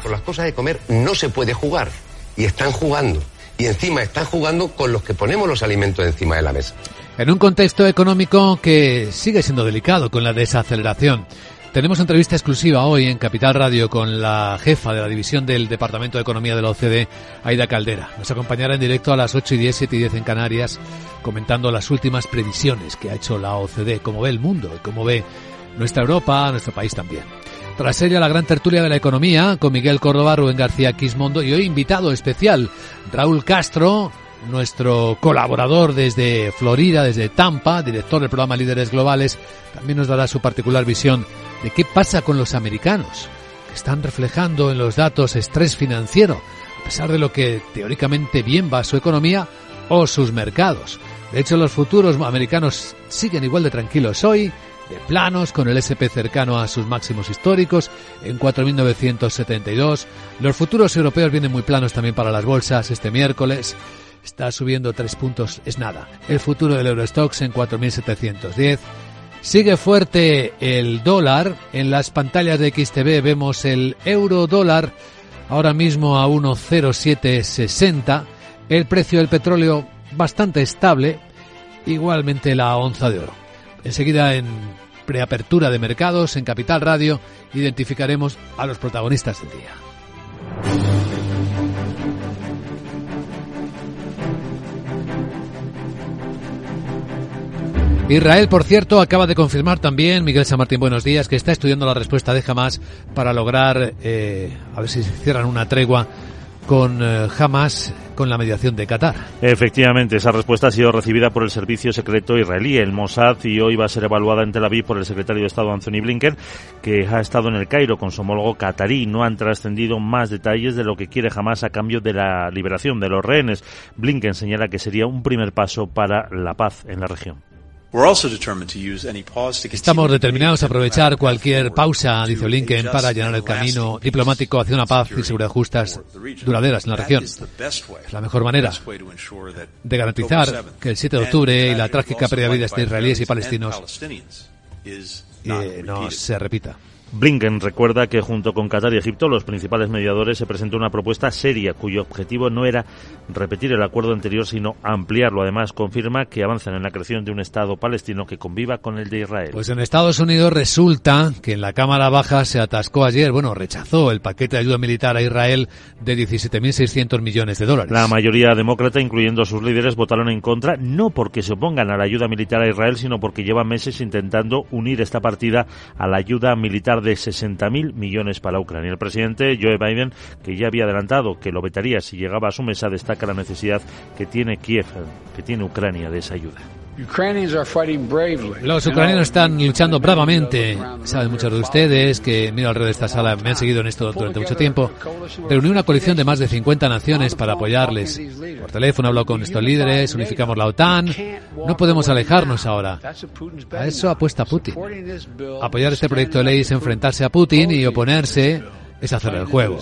Por las cosas de comer no se puede jugar. Y están jugando. Y encima están jugando con los que ponemos los alimentos encima de la mesa. en un contexto económico que sigue siendo delicado con la desaceleración Tenemos entrevista exclusiva hoy en Capital Radio con la jefa de la división del Departamento de Economía de la OCDE, Aida Caldera. Nos acompañará en directo a las 8 y 10, 7 y 10 en Canarias, comentando las últimas previsiones que ha hecho la OCDE, cómo ve el mundo y cómo ve nuestra Europa, nuestro país también. Tras ella, la gran tertulia de la economía con Miguel Córdoba, Rubén García Quismondo y hoy invitado especial, Raúl Castro, nuestro colaborador desde Florida, desde Tampa, director del programa Líderes Globales, también nos dará su particular visión de qué pasa con los americanos, que están reflejando en los datos estrés financiero, a pesar de lo que teóricamente bien va su economía o sus mercados. De hecho, los futuros americanos siguen igual de tranquilos hoy, de planos, con el SP cercano a sus máximos históricos, en 4.972. Los futuros europeos vienen muy planos también para las bolsas este miércoles. Está subiendo tres puntos, es nada. El futuro del Eurostox en 4.710. Sigue fuerte el dólar. En las pantallas de XTV vemos el euro dólar ahora mismo a 1,0760. El precio del petróleo bastante estable. Igualmente la onza de oro. Enseguida en preapertura de mercados en Capital Radio identificaremos a los protagonistas del día. Israel, por cierto, acaba de confirmar también, Miguel San Martín, buenos días, que está estudiando la respuesta de Hamas para lograr, eh, a ver si cierran una tregua con eh, Hamas con la mediación de Qatar. Efectivamente, esa respuesta ha sido recibida por el servicio secreto israelí, el Mossad, y hoy va a ser evaluada en Tel Aviv por el secretario de Estado Anthony Blinken, que ha estado en el Cairo con su homólogo qatarí. No han trascendido más detalles de lo que quiere Hamas a cambio de la liberación de los rehenes. Blinken señala que sería un primer paso para la paz en la región. Estamos determinados a aprovechar cualquier pausa, dice Blinken, para llenar el camino diplomático hacia una paz y seguridad justas duraderas en la región. Es la mejor manera de garantizar que el 7 de octubre y la trágica pérdida de vidas de israelíes y palestinos eh, no se repita. Blinken recuerda que junto con Qatar y Egipto, los principales mediadores, se presentó una propuesta seria cuyo objetivo no era repetir el acuerdo anterior, sino ampliarlo. Además, confirma que avanzan en la creación de un Estado palestino que conviva con el de Israel. Pues en Estados Unidos resulta que en la Cámara Baja se atascó ayer, bueno, rechazó el paquete de ayuda militar a Israel de 17.600 millones de dólares. La mayoría demócrata, incluyendo a sus líderes, votaron en contra, no porque se opongan a la ayuda militar a Israel, sino porque llevan meses intentando unir esta partida a la ayuda militar de 60.000 millones para Ucrania. El presidente Joe Biden, que ya había adelantado que lo vetaría si llegaba a su mesa, destaca la necesidad que tiene Kiev, que tiene Ucrania de esa ayuda. Los ucranianos están luchando bravamente. Saben muchos de ustedes que, miro alrededor de esta sala, me han seguido en esto durante mucho tiempo. Reuní una coalición de más de 50 naciones para apoyarles. Por teléfono hablo con estos líderes, unificamos la OTAN. No podemos alejarnos ahora. A eso apuesta Putin. Apoyar este proyecto de ley es enfrentarse a Putin y oponerse es hacer el juego.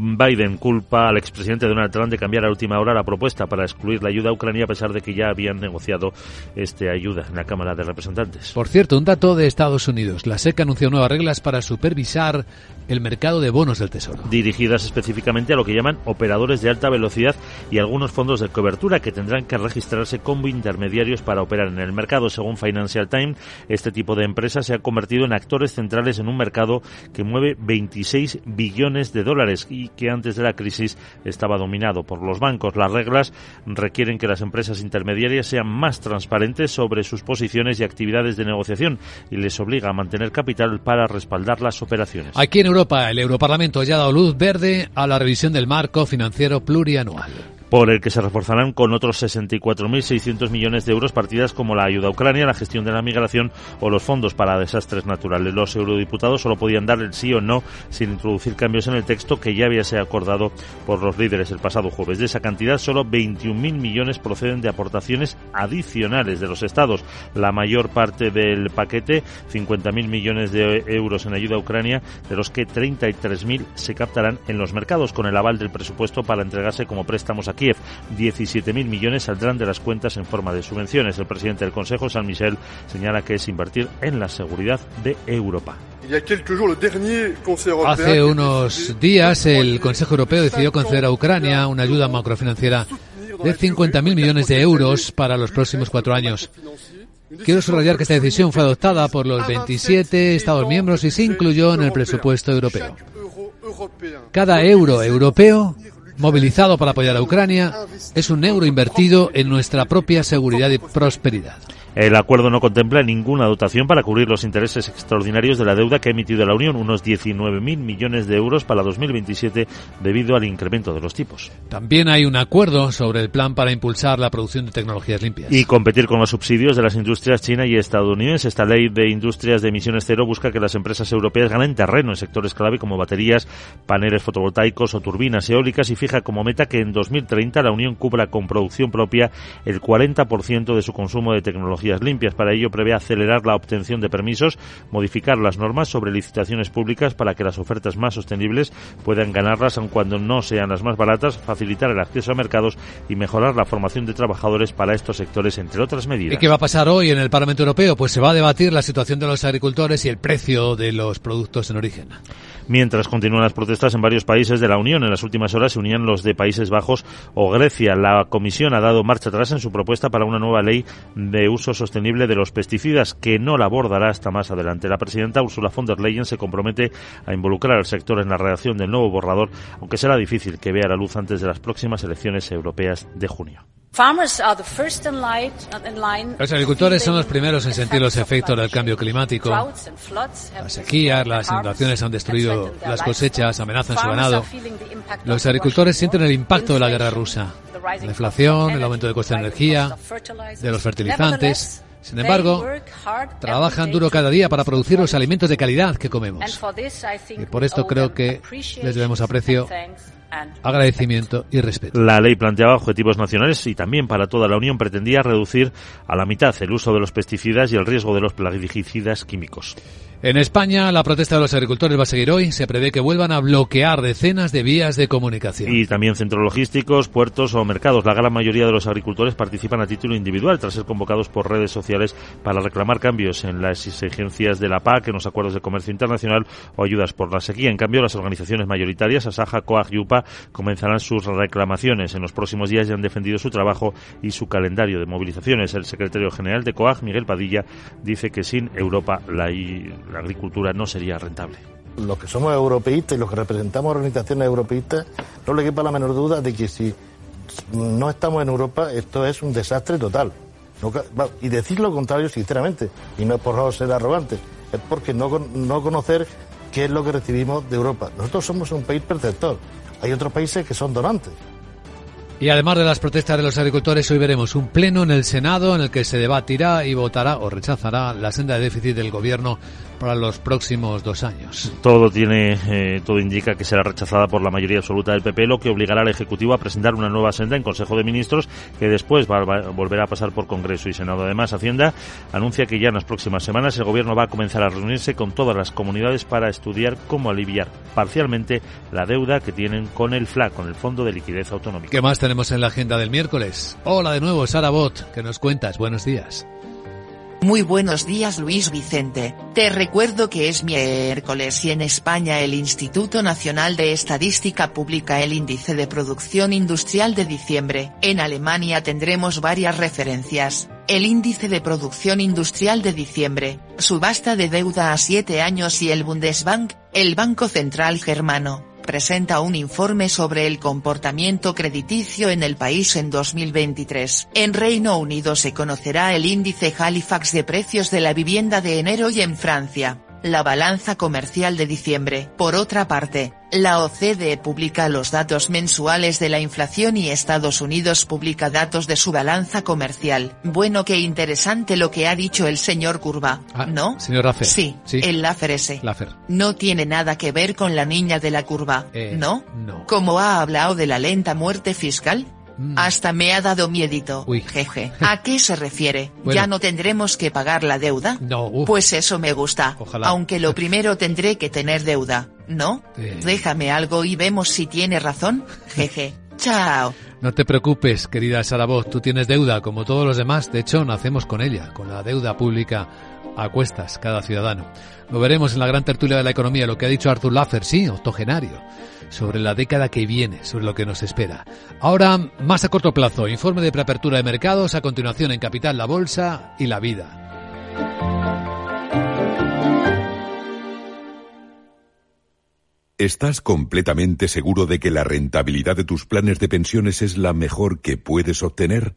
Biden culpa al expresidente Donald Trump de cambiar a última hora la propuesta para excluir la ayuda a Ucrania a pesar de que ya habían negociado esta ayuda en la Cámara de Representantes. Por cierto, un dato de Estados Unidos. La SEC anunció nuevas reglas para supervisar el mercado de bonos del Tesoro. Dirigidas específicamente a lo que llaman operadores de alta velocidad y algunos fondos de cobertura que tendrán que registrarse como intermediarios para operar en el mercado. Según Financial Times, este tipo de empresas se ha convertido en actores centrales en un mercado que mueve 26 billones de dólares y que antes de la crisis estaba dominado por los bancos. Las reglas requieren que las empresas intermediarias sean más transparentes sobre sus posiciones y actividades de negociación y les obliga a mantener capital para respaldar las operaciones. Aquí en Europa, el Europarlamento ya ha dado luz verde a la revisión del marco financiero plurianual por el que se reforzarán con otros 64.600 millones de euros partidas como la ayuda a Ucrania, la gestión de la migración o los fondos para desastres naturales. Los eurodiputados solo podían dar el sí o no sin introducir cambios en el texto que ya había sido acordado por los líderes el pasado jueves. De esa cantidad, solo 21.000 millones proceden de aportaciones adicionales de los estados. La mayor parte del paquete, 50.000 millones de euros en ayuda a Ucrania, de los que 33.000 se captarán en los mercados con el aval del presupuesto para entregarse como préstamos a Kiev. 17.000 millones saldrán de las cuentas en forma de subvenciones. El presidente del Consejo, San Michel, señala que es invertir en la seguridad de Europa. Hace unos días el Consejo Europeo decidió conceder a Ucrania una ayuda macrofinanciera de 50.000 millones de euros para los próximos cuatro años. Quiero subrayar que esta decisión fue adoptada por los 27 Estados miembros y se incluyó en el presupuesto europeo. Cada euro europeo movilizado para apoyar a Ucrania es un euro invertido en nuestra propia seguridad y prosperidad. El acuerdo no contempla ninguna dotación para cubrir los intereses extraordinarios de la deuda que ha emitido la Unión, unos 19.000 millones de euros para 2027 debido al incremento de los tipos. También hay un acuerdo sobre el plan para impulsar la producción de tecnologías limpias. Y competir con los subsidios de las industrias china y estadounidenses. Esta ley de industrias de emisiones cero busca que las empresas europeas ganen terreno en sectores clave como baterías, paneles fotovoltaicos o turbinas eólicas y fija como meta que en 2030 la Unión cubra con producción propia el 40% de su consumo de tecnología limpias. Para ello prevé acelerar la obtención de permisos, modificar las normas sobre licitaciones públicas para que las ofertas más sostenibles puedan ganarlas aun cuando no sean las más baratas, facilitar el acceso a mercados y mejorar la formación de trabajadores para estos sectores, entre otras medidas. ¿Y qué va a pasar hoy en el Parlamento Europeo? Pues se va a debatir la situación de los agricultores y el precio de los productos en origen. Mientras continúan las protestas en varios países de la Unión, en las últimas horas se unían los de Países Bajos o Grecia. La Comisión ha dado marcha atrás en su propuesta para una nueva ley de uso sostenible de los pesticidas, que no la abordará hasta más adelante. La presidenta Ursula von der Leyen se compromete a involucrar al sector en la redacción del nuevo borrador, aunque será difícil que vea la luz antes de las próximas elecciones europeas de junio. Los agricultores son los primeros en sentir los efectos del cambio climático. Las sequías, las inundaciones han destruido las cosechas, amenazan su ganado. Los agricultores sienten el impacto de la guerra rusa, la inflación, el aumento de coste de energía, de los fertilizantes. Sin embargo, trabajan duro cada día para producir los alimentos de calidad que comemos. Y por esto creo que les debemos aprecio agradecimiento y respeto. La ley planteaba objetivos nacionales y también para toda la Unión pretendía reducir a la mitad el uso de los pesticidas y el riesgo de los plaguicidas químicos. En España, la protesta de los agricultores va a seguir hoy. Se prevé que vuelvan a bloquear decenas de vías de comunicación. Y también centros logísticos, puertos o mercados. La gran mayoría de los agricultores participan a título individual tras ser convocados por redes sociales para reclamar cambios en las exigencias de la PAC, en los acuerdos de comercio internacional o ayudas por la sequía. En cambio, las organizaciones mayoritarias, Asaja, COAG y UPA, comenzarán sus reclamaciones. En los próximos días ya han defendido su trabajo y su calendario de movilizaciones. El secretario general de COAG, Miguel Padilla, dice que sin Europa la la agricultura no sería rentable. Los que somos europeístas y los que representamos organizaciones europeístas, no le quepa la menor duda de que si no estamos en Europa, esto es un desastre total. y decir lo contrario, sinceramente, y no es por ser arrogante, es porque no, no conocer qué es lo que recibimos de Europa. Nosotros somos un país perceptor. Hay otros países que son donantes. Y además de las protestas de los agricultores, hoy veremos un pleno en el Senado en el que se debatirá y votará o rechazará la senda de déficit del gobierno para los próximos dos años. Todo tiene, eh, todo indica que será rechazada por la mayoría absoluta del PP, lo que obligará al Ejecutivo a presentar una nueva senda en Consejo de Ministros que después va, a volverá a pasar por Congreso y Senado. Además, Hacienda anuncia que ya en las próximas semanas el Gobierno va a comenzar a reunirse con todas las comunidades para estudiar cómo aliviar parcialmente la deuda que tienen con el FLA, con el Fondo de Liquidez Autonómica. ¿Qué más tenemos en la agenda del miércoles? Hola de nuevo, Sara Bot, que nos cuentas. Buenos días. Muy buenos días Luis Vicente, te recuerdo que es miércoles y en España el Instituto Nacional de Estadística publica el índice de producción industrial de diciembre. En Alemania tendremos varias referencias. El índice de producción industrial de diciembre, subasta de deuda a 7 años y el Bundesbank, el Banco Central Germano presenta un informe sobre el comportamiento crediticio en el país en 2023. En Reino Unido se conocerá el índice Halifax de precios de la vivienda de enero y en Francia, la balanza comercial de diciembre. Por otra parte, la OCDE publica los datos mensuales de la inflación y Estados Unidos publica datos de su balanza comercial. Bueno, qué interesante lo que ha dicho el señor Curva, ah, ¿no? Señor Laffer. Sí, el Laffer ese. No tiene nada que ver con la niña de la curva, eh, ¿no? No. Como ha hablado de la lenta muerte fiscal. Mm. Hasta me ha dado miedito. Jeje. (laughs) ¿A qué se refiere? Bueno. ¿Ya no tendremos que pagar la deuda? No. uf. Pues eso me gusta. Ojalá. Aunque lo primero tendré que tener deuda, ¿no? Déjame algo y vemos si tiene razón. (laughs) Jeje. Chao. No te preocupes, querida Sara Bot, tú tienes deuda como todos los demás. De hecho, nacemos con ella, con la deuda pública a cuestas cada ciudadano. Lo veremos en la gran tertulia de la economía, lo que ha dicho Arthur Laffer, sí, octogenario, sobre la década que viene, sobre lo que nos espera. Ahora, más a corto plazo, informe de preapertura de mercados, a continuación en Capital, la Bolsa y la Vida. ¿Estás completamente seguro de que la rentabilidad de tus planes de pensiones es la mejor que puedes obtener?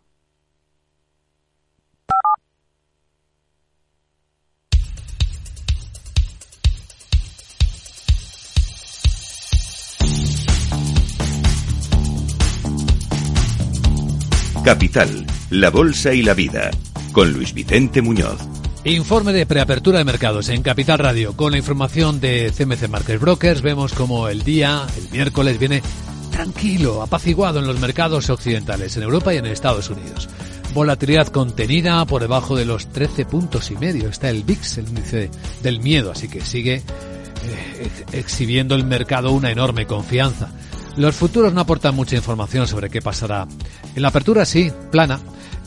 Capital, la Bolsa y la Vida, con Luis Vicente Muñoz. Informe de preapertura de mercados en Capital Radio. Con la información de CMC Market Brokers vemos como el día, el miércoles, viene tranquilo, apaciguado en los mercados occidentales, en Europa y en Estados Unidos. Volatilidad contenida por debajo de los 13 puntos y medio. Está el VIX, el índice del miedo, así que sigue eh, exhibiendo el mercado una enorme confianza. Los futuros no aportan mucha información sobre qué pasará. En la apertura sí, plana.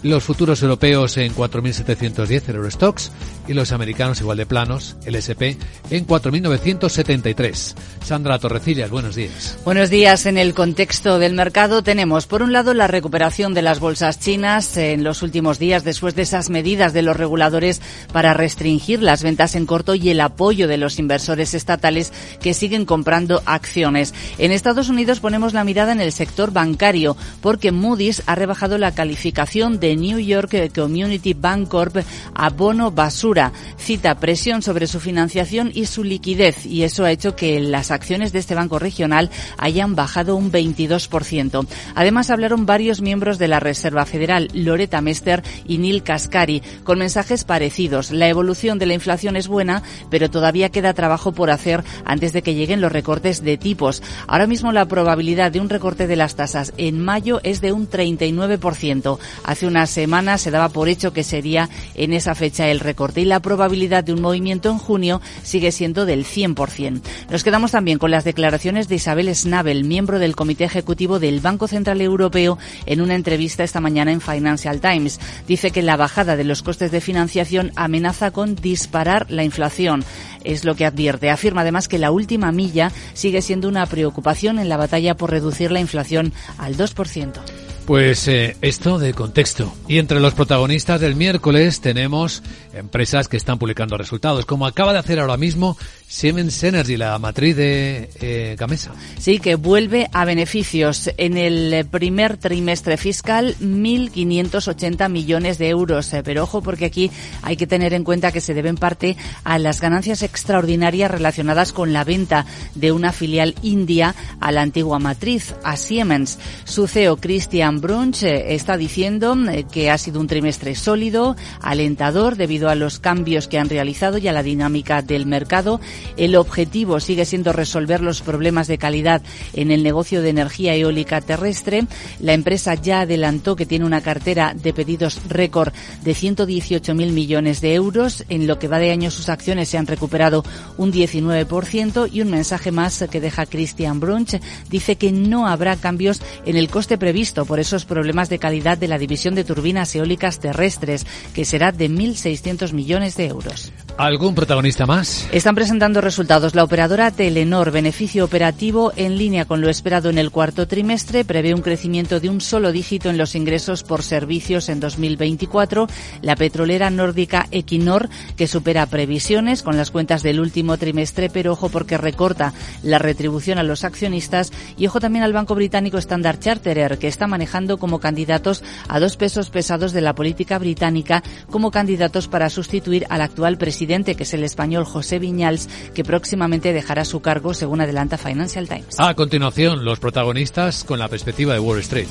Los futuros europeos en 4.710 el Eurostox y los americanos igual de planos, el SP, en 4.973. Sandra Torrecillas, buenos días. Buenos días. En el contexto del mercado tenemos, por un lado, la recuperación de las bolsas chinas en los últimos días después de esas medidas de los reguladores para restringir las ventas en corto y el apoyo de los inversores estatales que siguen comprando acciones. En Estados Unidos ponemos la mirada en el sector bancario porque Moody's ha rebajado la calificación de New York Community Bank Corp a bono basura. Cita presión sobre su financiación y su liquidez y eso ha hecho que las acciones de este banco regional hayan bajado un 22%. Además hablaron varios miembros de la Reserva Federal, Loretta Mester y Neil Kaskari, con mensajes parecidos. La evolución de la inflación es buena, pero todavía queda trabajo por hacer antes de que lleguen los recortes de tipos. Ahora mismo la probabilidad de un recorte de las tasas en mayo es de un 39%. Hace unas semana se daba por hecho que sería en esa fecha el recorte y la probabilidad de un movimiento en junio sigue siendo del 100%. Nos quedamos también con las declaraciones de Isabel Schnabel, miembro del Comité Ejecutivo del Banco Central Europeo, en una entrevista esta mañana en Financial Times. Dice que la bajada de los costes de financiación amenaza con disparar la inflación es lo que advierte. Afirma además que la última milla sigue siendo una preocupación en la batalla por reducir la inflación al 2%. Pues eh, esto de contexto. Y entre los protagonistas del miércoles tenemos empresas que están publicando resultados, como acaba de hacer ahora mismo Siemens Energy, la matriz de eh, Gamesa. Sí, que vuelve a beneficios. En el primer trimestre fiscal, 1.580 millones de euros. Eh, pero ojo, porque aquí hay que tener en cuenta que se deben parte a las ganancias extraordinarias relacionadas con la venta de una filial india a la antigua matriz, a Siemens. Su CEO, Christian Brunch, eh, está diciendo eh, que ha sido un trimestre sólido, alentador, debido a los cambios que han realizado y a la dinámica del mercado el objetivo sigue siendo resolver los problemas de calidad en el negocio de energía eólica terrestre. La empresa ya adelantó que tiene una cartera de pedidos récord de 118.000 millones de euros. En lo que va de año sus acciones se han recuperado un 19% y un mensaje más que deja Christian Brunch dice que no habrá cambios en el coste previsto por esos problemas de calidad de la división de turbinas eólicas terrestres, que será de 1.600 millones de euros. ¿Algún protagonista más? Están presentando resultados. La operadora Telenor, beneficio operativo en línea con lo esperado en el cuarto trimestre, prevé un crecimiento de un solo dígito en los ingresos por servicios en 2024. La petrolera nórdica Equinor, que supera previsiones con las cuentas del último trimestre, pero ojo porque recorta la retribución a los accionistas. Y ojo también al banco británico Standard Charterer, que está manejando como candidatos a dos pesos pesados de la política británica como candidatos para sustituir al actual presidente que es el español José Viñals, que próximamente dejará su cargo, según adelanta Financial Times. A continuación, los protagonistas con la perspectiva de Wall Street.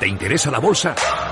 ¿Te interesa la bolsa?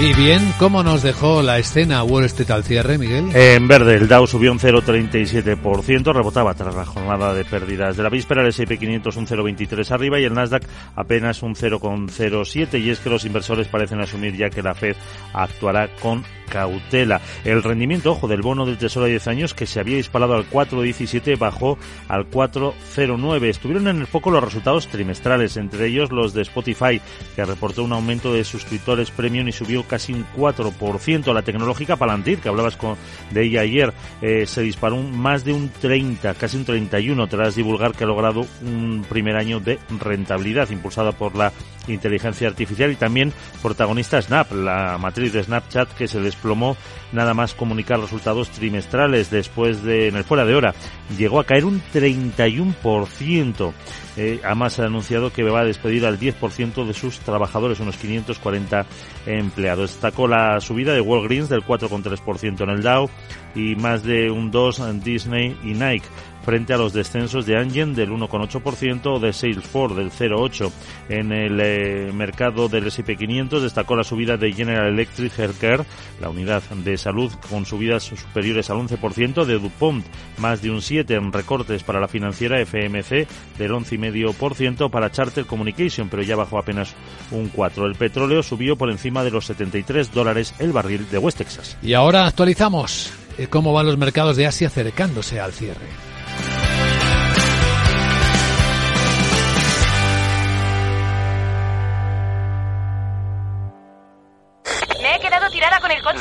Y bien, ¿cómo nos dejó la escena Wall Street al cierre, Miguel? En verde, el Dow subió un 0,37%, rebotaba tras la jornada de pérdidas de la víspera, el S&P 500 un 0,23 arriba y el Nasdaq apenas un 0,07 y es que los inversores parecen asumir ya que la Fed actuará con cautela. El rendimiento, ojo, del bono del Tesoro a 10 años que se había disparado al 4,17 bajó al 4,09. Estuvieron en el foco los resultados trimestrales, entre ellos los de Spotify, que reportó un aumento de suscriptores premium y subió casi un 4%. La tecnológica Palantir, que hablabas con, de ella ayer, eh, se disparó más de un 30, casi un 31, tras divulgar que ha logrado un primer año de rentabilidad impulsada por la inteligencia artificial y también protagonista Snap, la matriz de Snapchat que se desplomó nada más comunicar resultados trimestrales después de en el fuera de hora llegó a caer un 31%. Eh, además ha anunciado que va a despedir al 10% de sus trabajadores, unos 540 empleados. Destacó la subida de Walgreens del 4,3% en el Dow y más de un 2 en Disney y Nike frente a los descensos de Angen del 1,8% o de Salesforce del 0,8%. En el eh, mercado del S&P 500 destacó la subida de General Electric Healthcare, la unidad de salud con subidas superiores al 11%, de DuPont más de un 7% en recortes para la financiera FMC del 11,5% para Charter Communication, pero ya bajó apenas un 4%. El petróleo subió por encima de los 73 dólares el barril de West Texas. Y ahora actualizamos eh, cómo van los mercados de Asia acercándose al cierre.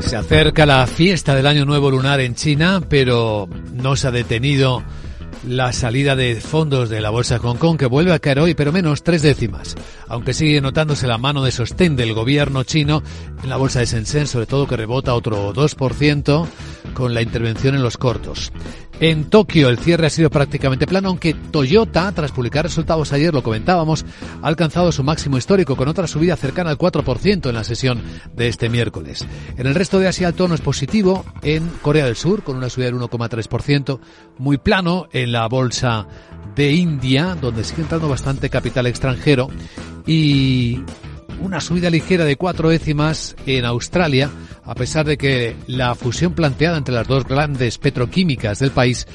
Se acerca la fiesta del Año Nuevo Lunar en China, pero no se ha detenido la salida de fondos de la bolsa de Hong Kong, que vuelve a caer hoy, pero menos tres décimas, aunque sigue notándose la mano de sostén del gobierno chino en la bolsa de Shenzhen, sobre todo que rebota otro 2% con la intervención en los cortos. En Tokio el cierre ha sido prácticamente plano, aunque Toyota, tras publicar resultados ayer, lo comentábamos, ha alcanzado su máximo histórico con otra subida cercana al 4% en la sesión de este miércoles. En el resto de Asia el tono es positivo en Corea del Sur, con una subida del 1,3%, muy plano en la bolsa de India, donde sigue entrando bastante capital extranjero, y una subida ligera de cuatro décimas en Australia, a pesar de que la fusión planteada entre las dos grandes petroquímicas del país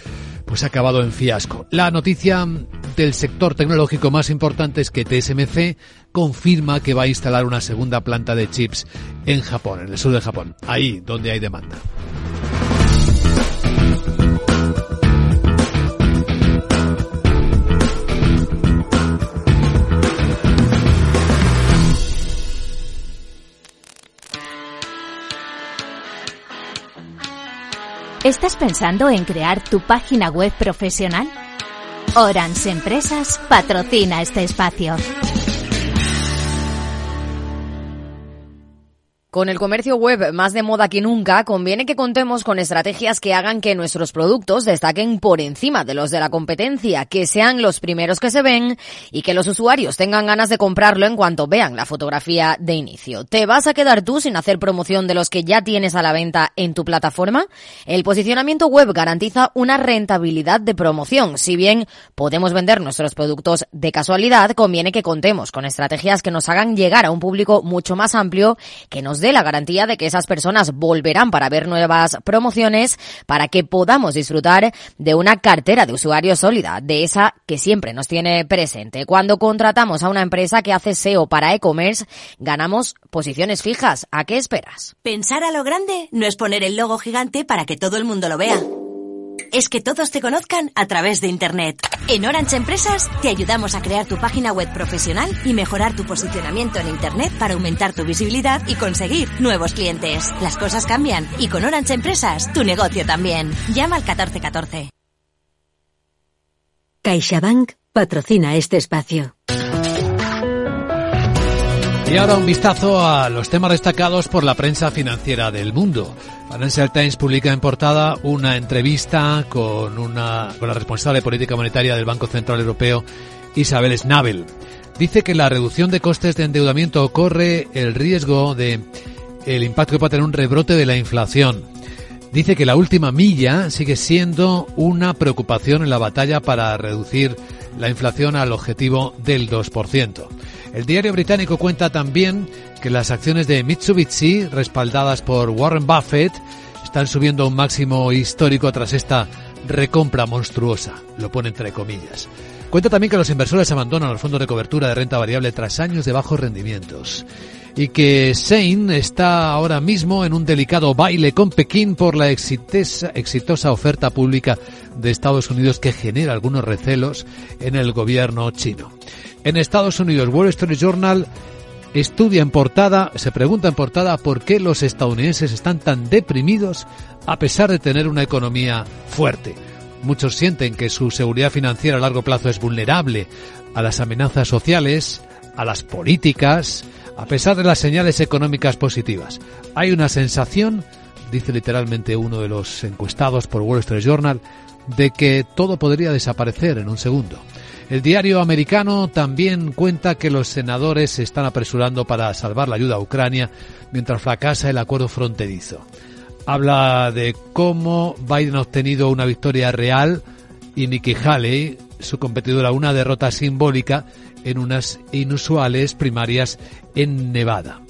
pues ha acabado en fiasco. La noticia del sector tecnológico más importante es que TSMC confirma que va a instalar una segunda planta de chips en Japón, en el sur de Japón, ahí donde hay demanda. ¿Estás pensando en crear tu página web profesional? Orange Empresas patrocina este espacio. Con el comercio web más de moda que nunca, conviene que contemos con estrategias que hagan que nuestros productos destaquen por encima de los de la competencia, que sean los primeros que se ven y que los usuarios tengan ganas de comprarlo en cuanto vean la fotografía de inicio. ¿Te vas a quedar tú sin hacer promoción de los que ya tienes a la venta en tu plataforma? El posicionamiento web garantiza una rentabilidad de promoción. Si bien podemos vender nuestros productos de casualidad, conviene que contemos con estrategias que nos hagan llegar a un público mucho más amplio, que nos la garantía de que esas personas volverán para ver nuevas promociones para que podamos disfrutar de una cartera de usuarios sólida, de esa que siempre nos tiene presente. Cuando contratamos a una empresa que hace SEO para e-commerce, ganamos posiciones fijas. ¿A qué esperas? Pensar a lo grande no es poner el logo gigante para que todo el mundo lo vea. Es que todos te conozcan a través de Internet. En Orange Empresas te ayudamos a crear tu página web profesional y mejorar tu posicionamiento en Internet para aumentar tu visibilidad y conseguir nuevos clientes. Las cosas cambian y con Orange Empresas tu negocio también. Llama al 1414. CaixaBank patrocina este espacio. Y ahora un vistazo a los temas destacados por la prensa financiera del mundo. Financial Times publica en portada una entrevista con, una, con la responsable de política monetaria del Banco Central Europeo, Isabel Schnabel. Dice que la reducción de costes de endeudamiento corre el riesgo de el impacto que puede tener un rebrote de la inflación. Dice que la última milla sigue siendo una preocupación en la batalla para reducir la inflación al objetivo del 2%. El diario británico cuenta también que las acciones de Mitsubishi, respaldadas por Warren Buffett, están subiendo a un máximo histórico tras esta recompra monstruosa, lo pone entre comillas. Cuenta también que los inversores abandonan los fondos de cobertura de renta variable tras años de bajos rendimientos y que Sein está ahora mismo en un delicado baile con Pekín por la exitosa oferta pública de Estados Unidos que genera algunos recelos en el gobierno chino. En Estados Unidos, Wall Street Journal estudia en portada, se pregunta en portada por qué los estadounidenses están tan deprimidos a pesar de tener una economía fuerte. Muchos sienten que su seguridad financiera a largo plazo es vulnerable a las amenazas sociales, a las políticas, a pesar de las señales económicas positivas. Hay una sensación, dice literalmente uno de los encuestados por Wall Street Journal, de que todo podría desaparecer en un segundo. El diario americano también cuenta que los senadores se están apresurando para salvar la ayuda a Ucrania mientras fracasa el acuerdo fronterizo. Habla de cómo Biden ha obtenido una victoria real y Nikki Haley, su competidora, una derrota simbólica en unas inusuales primarias en Nevada.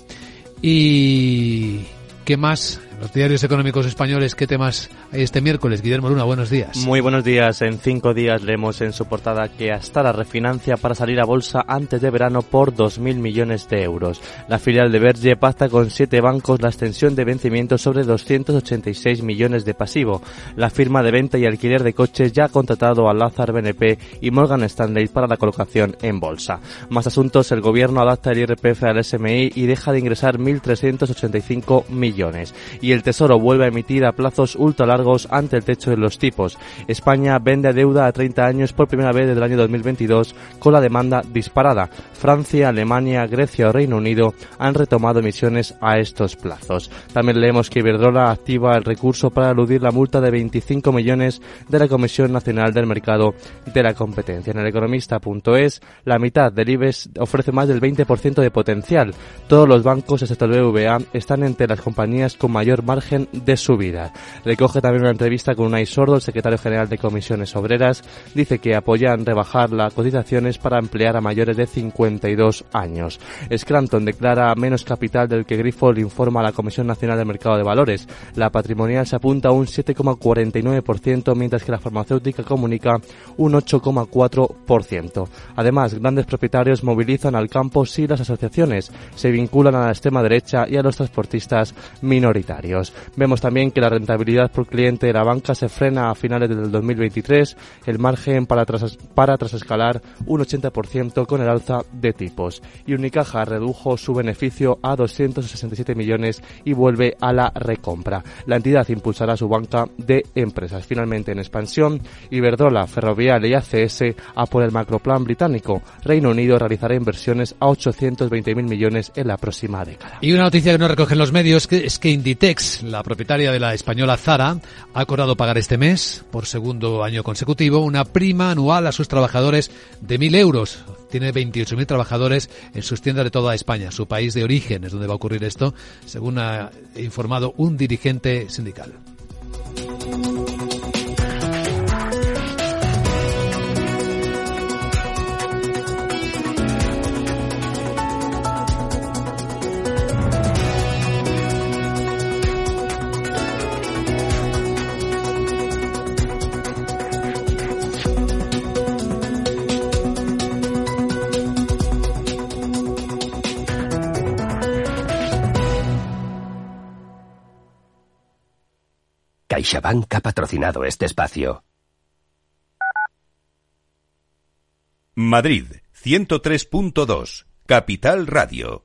¿Y qué más? Los diarios económicos españoles, ¿qué temas este miércoles? Guillermo Luna, buenos días. Muy buenos días. En cinco días leemos en su portada que hasta la refinancia para salir a bolsa antes de verano por 2.000 millones de euros. La filial de Berge pacta con siete bancos la extensión de vencimiento sobre 286 millones de pasivo. La firma de venta y alquiler de coches ya ha contratado a Lazar BNP y Morgan Stanley para la colocación en bolsa. Más asuntos, el gobierno adapta el IRPF al SMI y deja de ingresar 1.385 millones y el Tesoro vuelve a emitir a plazos ultra largos ante el techo de los tipos. España vende deuda a 30 años por primera vez desde el año 2022 con la demanda disparada. Francia, Alemania, Grecia o Reino Unido han retomado emisiones a estos plazos. También leemos que Iberdrola activa el recurso para eludir la multa de 25 millones de la Comisión Nacional del Mercado de la Competencia. En el economista.es, la mitad del IBEX ofrece más del 20% de potencial. Todos los bancos, excepto el BVA, están entre las compañías con mayor margen de subida. Recoge también una entrevista con Unai Sordo, el secretario general de Comisiones Obreras. Dice que apoyan rebajar las cotizaciones para emplear a mayores de 52 años. Scranton declara menos capital del que Grifols informa a la Comisión Nacional del Mercado de Valores. La patrimonial se apunta a un 7,49%, mientras que la farmacéutica comunica un 8,4%. Además, grandes propietarios movilizan al campo si las asociaciones se vinculan a la extrema derecha y a los transportistas minoritarios. Vemos también que la rentabilidad por cliente de la banca se frena a finales del 2023, el margen para, tras, para trasescalar un 80% con el alza de tipos. Y Unicaja redujo su beneficio a 267 millones y vuelve a la recompra. La entidad impulsará su banca de empresas. Finalmente en expansión, Iberdrola, Ferrovial y ACS a por el macroplan británico. Reino Unido realizará inversiones a 820.000 millones en la próxima década. Y una noticia que no recogen los medios es que Inditex, la propietaria de la española Zara, ha acordado pagar este mes, por segundo año consecutivo, una prima anual a sus trabajadores de 1.000 euros. Tiene 28.000 trabajadores en sus tiendas de toda España. Su país de origen es donde va a ocurrir esto, según ha informado un dirigente sindical. CaixaBank ha patrocinado este espacio. Madrid, 103.2, Capital Radio.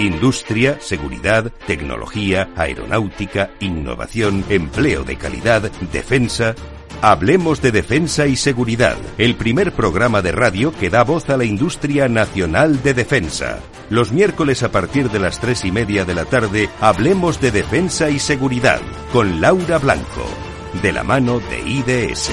Industria, seguridad, tecnología, aeronáutica, innovación, empleo de calidad, defensa. Hablemos de defensa y seguridad, el primer programa de radio que da voz a la industria nacional de defensa. Los miércoles a partir de las tres y media de la tarde, hablemos de defensa y seguridad con Laura Blanco, de la mano de IDS.